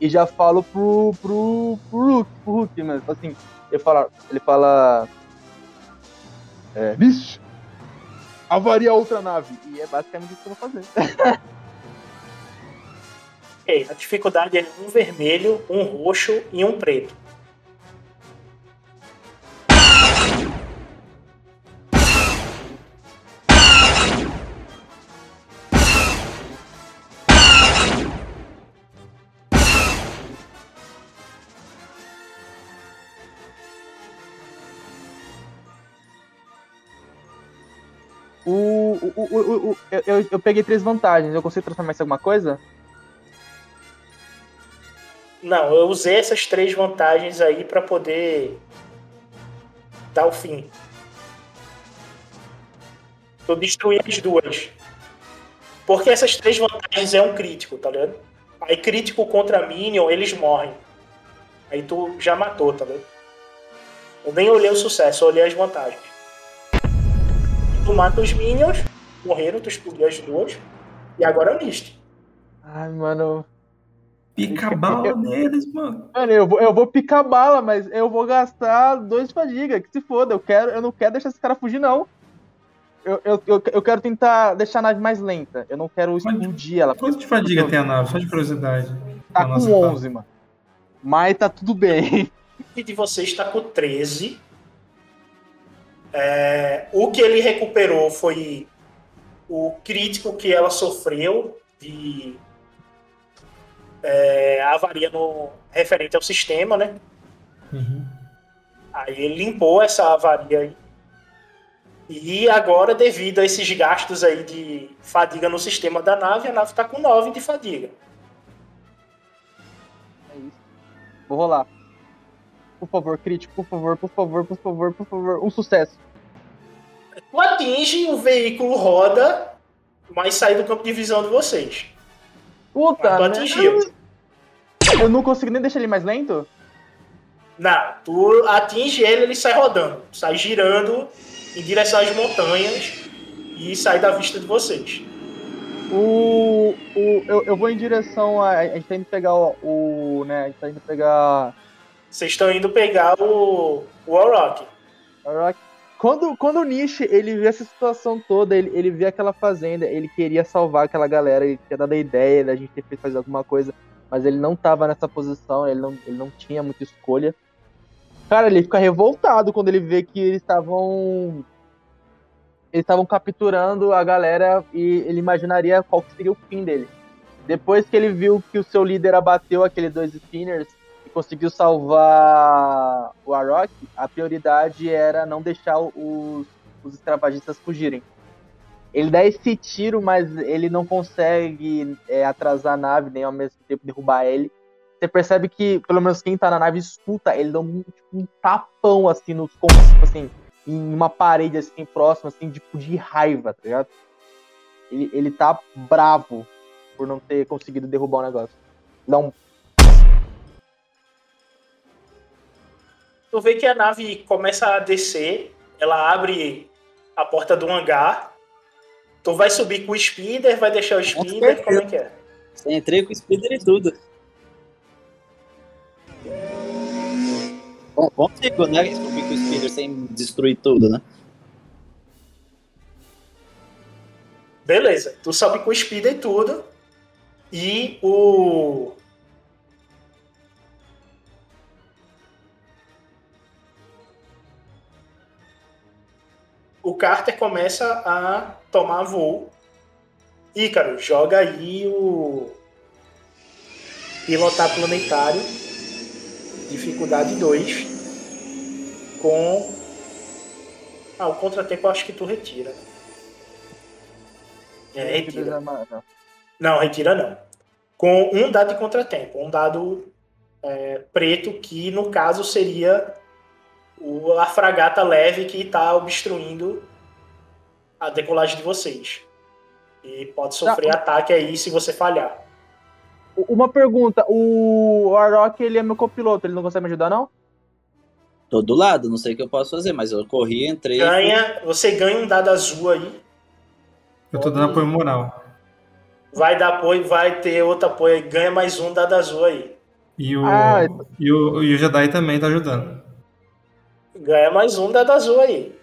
e já falo pro, pro, pro Hulk, pro Hulk, mano. Assim, ele fala. Ele fala. É, Nish! Avaria outra nave. E é basicamente isso que eu vou fazer. A dificuldade é um vermelho, um roxo e um preto. O o, o, o, eu, eu, eu peguei três vantagens. Eu consigo transformar em alguma coisa? Não, eu usei essas três vantagens aí pra poder dar o fim. Eu destruí as duas. Porque essas três vantagens é um crítico, tá ligado? Aí crítico contra Minion, eles morrem. Aí tu já matou, tá ligado? Eu nem olhei o sucesso, eu olhei as vantagens. Tu mata os Minions, morreram, tu explodiu as duas. E agora é o Mist. Ai, mano. Pica a bala neles, mano. Mano, eu vou, eu vou picar bala, mas eu vou gastar dois de fadiga. Que se foda, eu, quero, eu não quero deixar esse cara fugir, não. Eu, eu, eu, eu quero tentar deixar a nave mais lenta. Eu não quero explodir ela. Quanto de fadiga tem a nave? Só de curiosidade. Tá com nossa 11, mano. Mas tá tudo bem. E de você está com 13. É, o que ele recuperou foi o crítico que ela sofreu de é, avaria no referente ao sistema, né? Uhum. Aí ele limpou essa avaria aí. E agora, devido a esses gastos aí de fadiga no sistema da nave, a nave tá com 9 de fadiga. É isso. Vou rolar. Por favor, crítico, por favor, por favor, por favor, por favor. Um sucesso. Tu atinge, o veículo roda, mas sai do campo de visão de vocês. Puta, Mas tu né? atingiu. Eu não consigo nem deixar ele mais lento? Não, tu atinge ele, ele sai rodando, sai girando em direção às montanhas e sai da vista de vocês. O. o eu, eu vou em direção a. A gente tá indo pegar o. o né? A gente tá indo pegar. Vocês estão indo pegar o, o Auroch. Alright. Quando, quando o Nish, ele vê essa situação toda, ele, ele vê aquela fazenda, ele queria salvar aquela galera, ele tinha dado a ideia da gente ter feito fazer alguma coisa, mas ele não tava nessa posição, ele não, ele não tinha muita escolha. Cara, ele fica revoltado quando ele vê que eles estavam. Eles estavam capturando a galera e ele imaginaria qual seria o fim dele. Depois que ele viu que o seu líder abateu aqueles dois spinners conseguiu salvar o Arok, a prioridade era não deixar os, os fugirem. Ele dá esse tiro, mas ele não consegue é, atrasar a nave, nem ao mesmo tempo derrubar ele. Você percebe que, pelo menos quem tá na nave escuta, ele dá um, tipo, um tapão assim nos com- tipo assim, em uma parede assim próxima, assim, tipo, de raiva, tá ligado? Ele, ele tá bravo por não ter conseguido derrubar o negócio. Dá um Tu vê que a nave começa a descer, ela abre a porta do hangar. Tu vai subir com o speeder, vai deixar o speeder, como é que é? Entrei com o speeder e tudo. Bom, consigo, né? Subir com o speeder sem destruir tudo, né? Beleza, tu sobe com o speeder e tudo. E o. O Carter começa a tomar voo. Ícaro, joga aí o. Pilotar planetário. Dificuldade 2. Com. Ah, o contratempo eu acho que tu retira. É, retira. Não, retira não. Com um dado de contratempo. Um dado é, preto, que no caso seria o, a fragata leve que está obstruindo a decolagem de vocês. E pode sofrer ataque aí se você falhar. Uma pergunta, o Arok, ele é meu copiloto, ele não consegue me ajudar, não? Tô do lado, não sei o que eu posso fazer, mas eu corri, entrei. Ganha, você ganha um dado azul aí. Eu tô dando apoio moral. Vai dar apoio, vai ter outro apoio aí. Ganha mais um dado azul aí. E o, Ah, e o, e o Jedi também tá ajudando. Ganha mais um dado azul aí.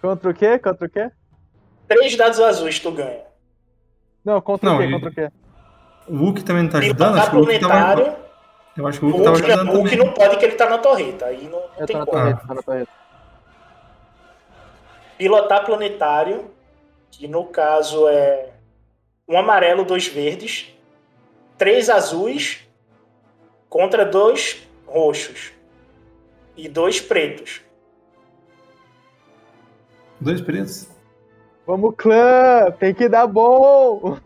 Contra o quê? Contra o quê? Três dados azuis tu ganha. Não, contra Não, o quê? e- Contra o quê? O Hulk também não tá ajudando? Pilotar Acho que o Hulk tava, planetário. eu acho que o O Hulk tava Hulk, não- ajudando o Hulk também. não pode que ele tá na torreta. Aí não, não tem como. torreta, tá na torreta. Pilotar planetário, que no caso é um amarelo, dois verdes, três azuis contra dois roxos e dois pretos. Dois pretos. Vamos, clã! Tem que dar bom!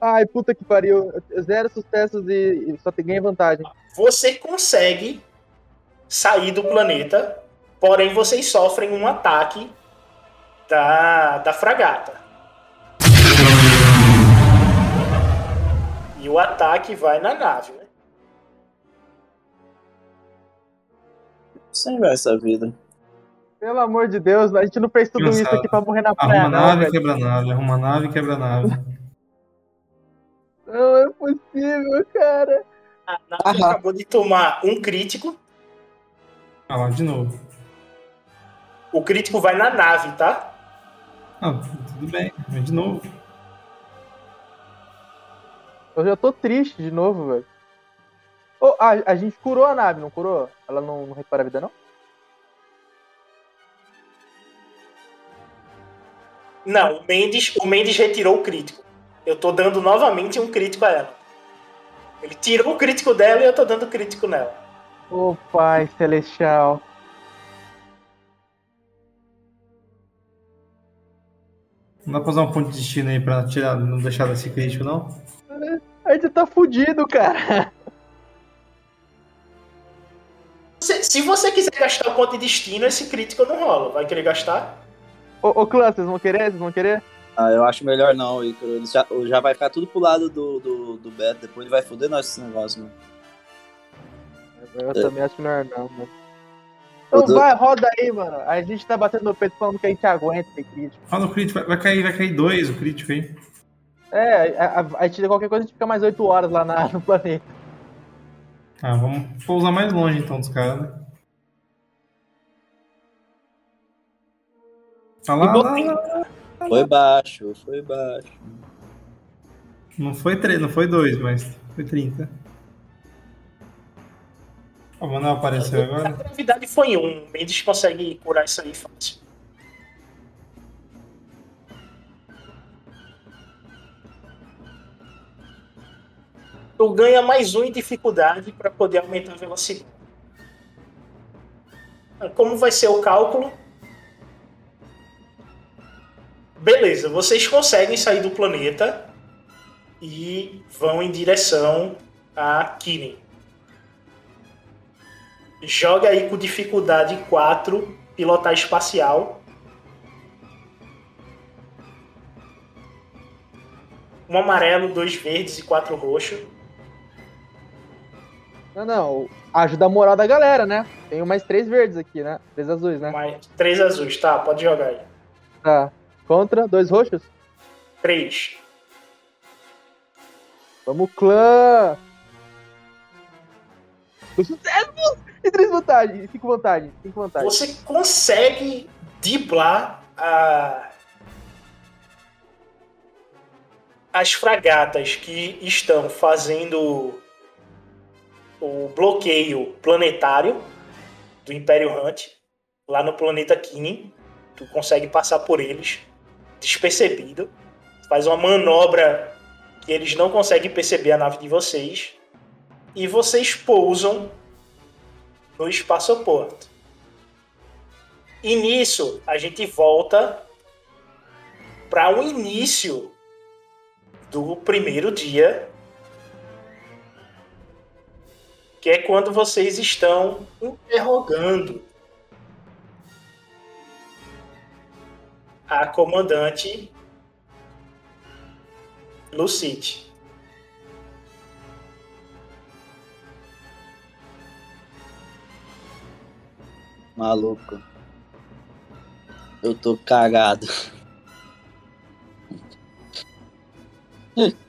Ai, puta que pariu. Zero sucessos e, só tem ganha vantagem. Você consegue sair do planeta, porém vocês sofrem um ataque da, da fragata. E o ataque vai na nave, né? Sem ver essa vida. Pelo amor de Deus, a gente não fez tudo isso Cansado. aqui pra morrer na praia, Arruma não, nave, velho. quebra nave, arruma nave, quebra nave. Não é possível, cara. A nave acabou de tomar um crítico. Ah lá, de novo. O crítico vai na nave, tá? Ah, tudo bem, mas de novo. Eu já tô triste de novo, velho. Ô, a, a gente curou a nave, não curou? Ela não, não recupera a vida, não? Não, o Mendes, o Mendes retirou o crítico. Eu tô dando novamente um crítico a ela. Ele tirou o crítico dela e eu tô dando crítico nela. Ô, Pai Celestial. Não dá pra usar um ponto de destino aí pra tirar, não deixar desse crítico, não? A gente tá fudido, cara. Se, se você quiser gastar o ponto de destino, esse crítico não rola. Vai querer gastar? Ô, ô clã, vocês vão querer? Vocês vão querer? Ah, eu acho melhor não, Icaro. Ele já, já vai ficar tudo pro lado do, do, do Beto. Depois ele vai foder nós esse negócio, mano. Eu É. também acho melhor não, mano. Então vai, roda aí, mano. A gente tá batendo no peito falando que a gente aguenta esse crítico. Ah, no crítico, vai, vai cair, vai cair dois o crítico aí. É, a, a, a gente, qualquer coisa a gente fica mais 8 horas lá na, no planeta. Ah, vamos pousar mais longe então dos caras, né? Tá lá, lá, lá. Foi baixo, foi baixo. Não foi três, não foi dois, mas foi 30. O Manuel apareceu A agora. gravidade foi um. O Mendes consegue curar isso aí fácil. Tu ganha mais um em dificuldade para poder aumentar a velocidade. Como vai ser o cálculo? Beleza, vocês conseguem sair do planeta e vão em direção a Kirin. Joga aí com dificuldade 4, pilotar espacial. Um amarelo, dois verdes e quatro roxos. Não, não. Ajuda a moral da galera, né? Tenho mais três verdes aqui, né? Três azuis, né? Mais três azuis, tá? Pode jogar aí. Tá. Contra dois roxos? Três. Vamos, clã! Dois sucessos! E três vantagens. Cinco vantagens. Cinco vantagens. Você consegue driblar a... as fragatas que estão fazendo o bloqueio planetário do Império Hunt lá no planeta Kinin. Tu consegue passar por eles despercebido. Faz uma manobra que eles não conseguem perceber a nave de vocês. E vocês pousam no espaçoporto. E nisso a gente volta para o início do primeiro dia, que é quando vocês estão interrogando a comandante Lucite. Maluco. Eu tô cagado.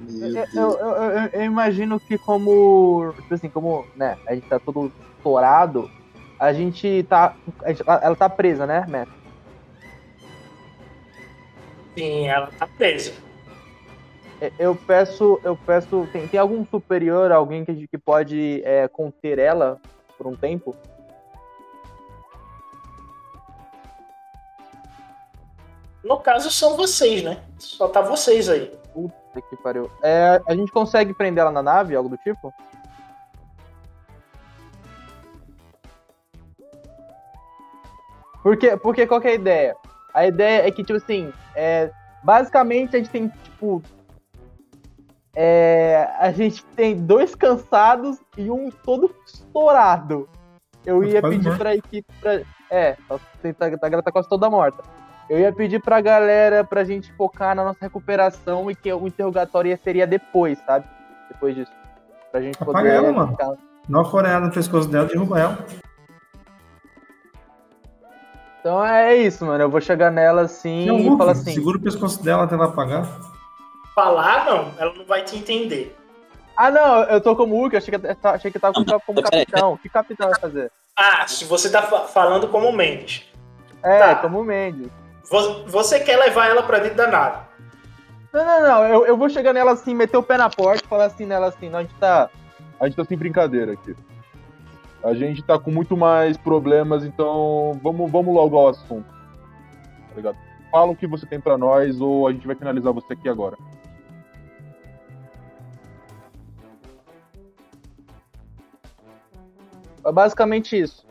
Eu, eu, eu- eu- eu imagino que como, tipo assim, como, né, a gente tá todo estourado, a gente tá, a gente- ela tá presa, né, Matt? Sim, ela tá presa. É, Eu peço, eu peço, tem, tem algum superior, alguém que, a gente- que pode é, conter ela por um tempo? No caso, são vocês, né? Só tá vocês aí. Puta que pariu. É, a gente consegue prender ela na nave, algo do tipo? Porque, porque qual que é a ideia? A ideia é que, tipo assim, é, basicamente a gente tem, tipo. É, a gente tem dois cansados e um todo estourado. Eu ia pedir morto. pra equipe. Pra, é, a galera tá quase toda morta. Eu ia pedir pra galera pra gente focar na nossa recuperação e que o interrogatório seria depois, sabe? Depois disso. Pra gente Apaga poder. ela, mano. ficar- Dá uma coreada no pescoço dela, derruba ela. Então é isso, mano. Eu vou chegar nela assim Não, e Hulk, falar assim. Segura o pescoço dela até ela apagar. Falar, não, ela não vai te entender. Ah, não, eu tô como Hulk, achei que, achei que tava como, como capitão. O que capitão vai fazer? Ah, se você tá fa- falando como Mendes. É, Tá. como Mendes. Vo- Você quer levar ela pra dentro da nave. Não, não, não. Eu, eu vou chegar nela assim, meter o pé na porta e falar assim nela assim, não, a gente tá. A gente tá sem brincadeira aqui. A gente tá com muito mais problemas, então vamos, vamos logo ao assunto. Tá ligado? Fala o que você tem pra nós ou a gente vai finalizar você aqui agora. É basicamente isso.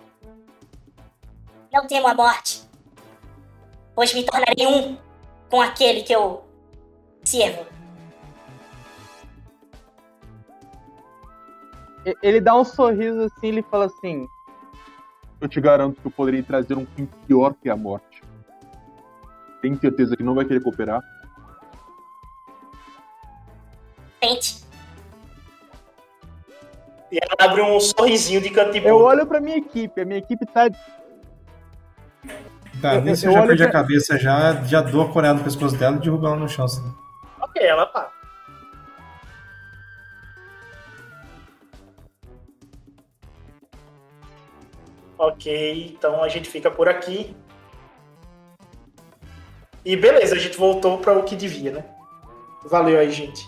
Não temo a morte, pois me tornarei um com aquele que eu sirvo. Ele dá um sorriso assim, ele fala assim. Eu te garanto que eu poderia trazer um fim pior que a morte. Tem certeza que não vai querer cooperar? Tente. E ela abre um sorrisinho de canto Eu olho pra minha equipe, a minha equipe tá. Tá, nisso eu eu já perdi a cabeça já, já dou a coreada no pescoço dela e derrubo ela no chão, assim. Ok, ela tá. Ok, então a gente fica por aqui. E beleza, a gente voltou para o que devia, né? Valeu aí, gente.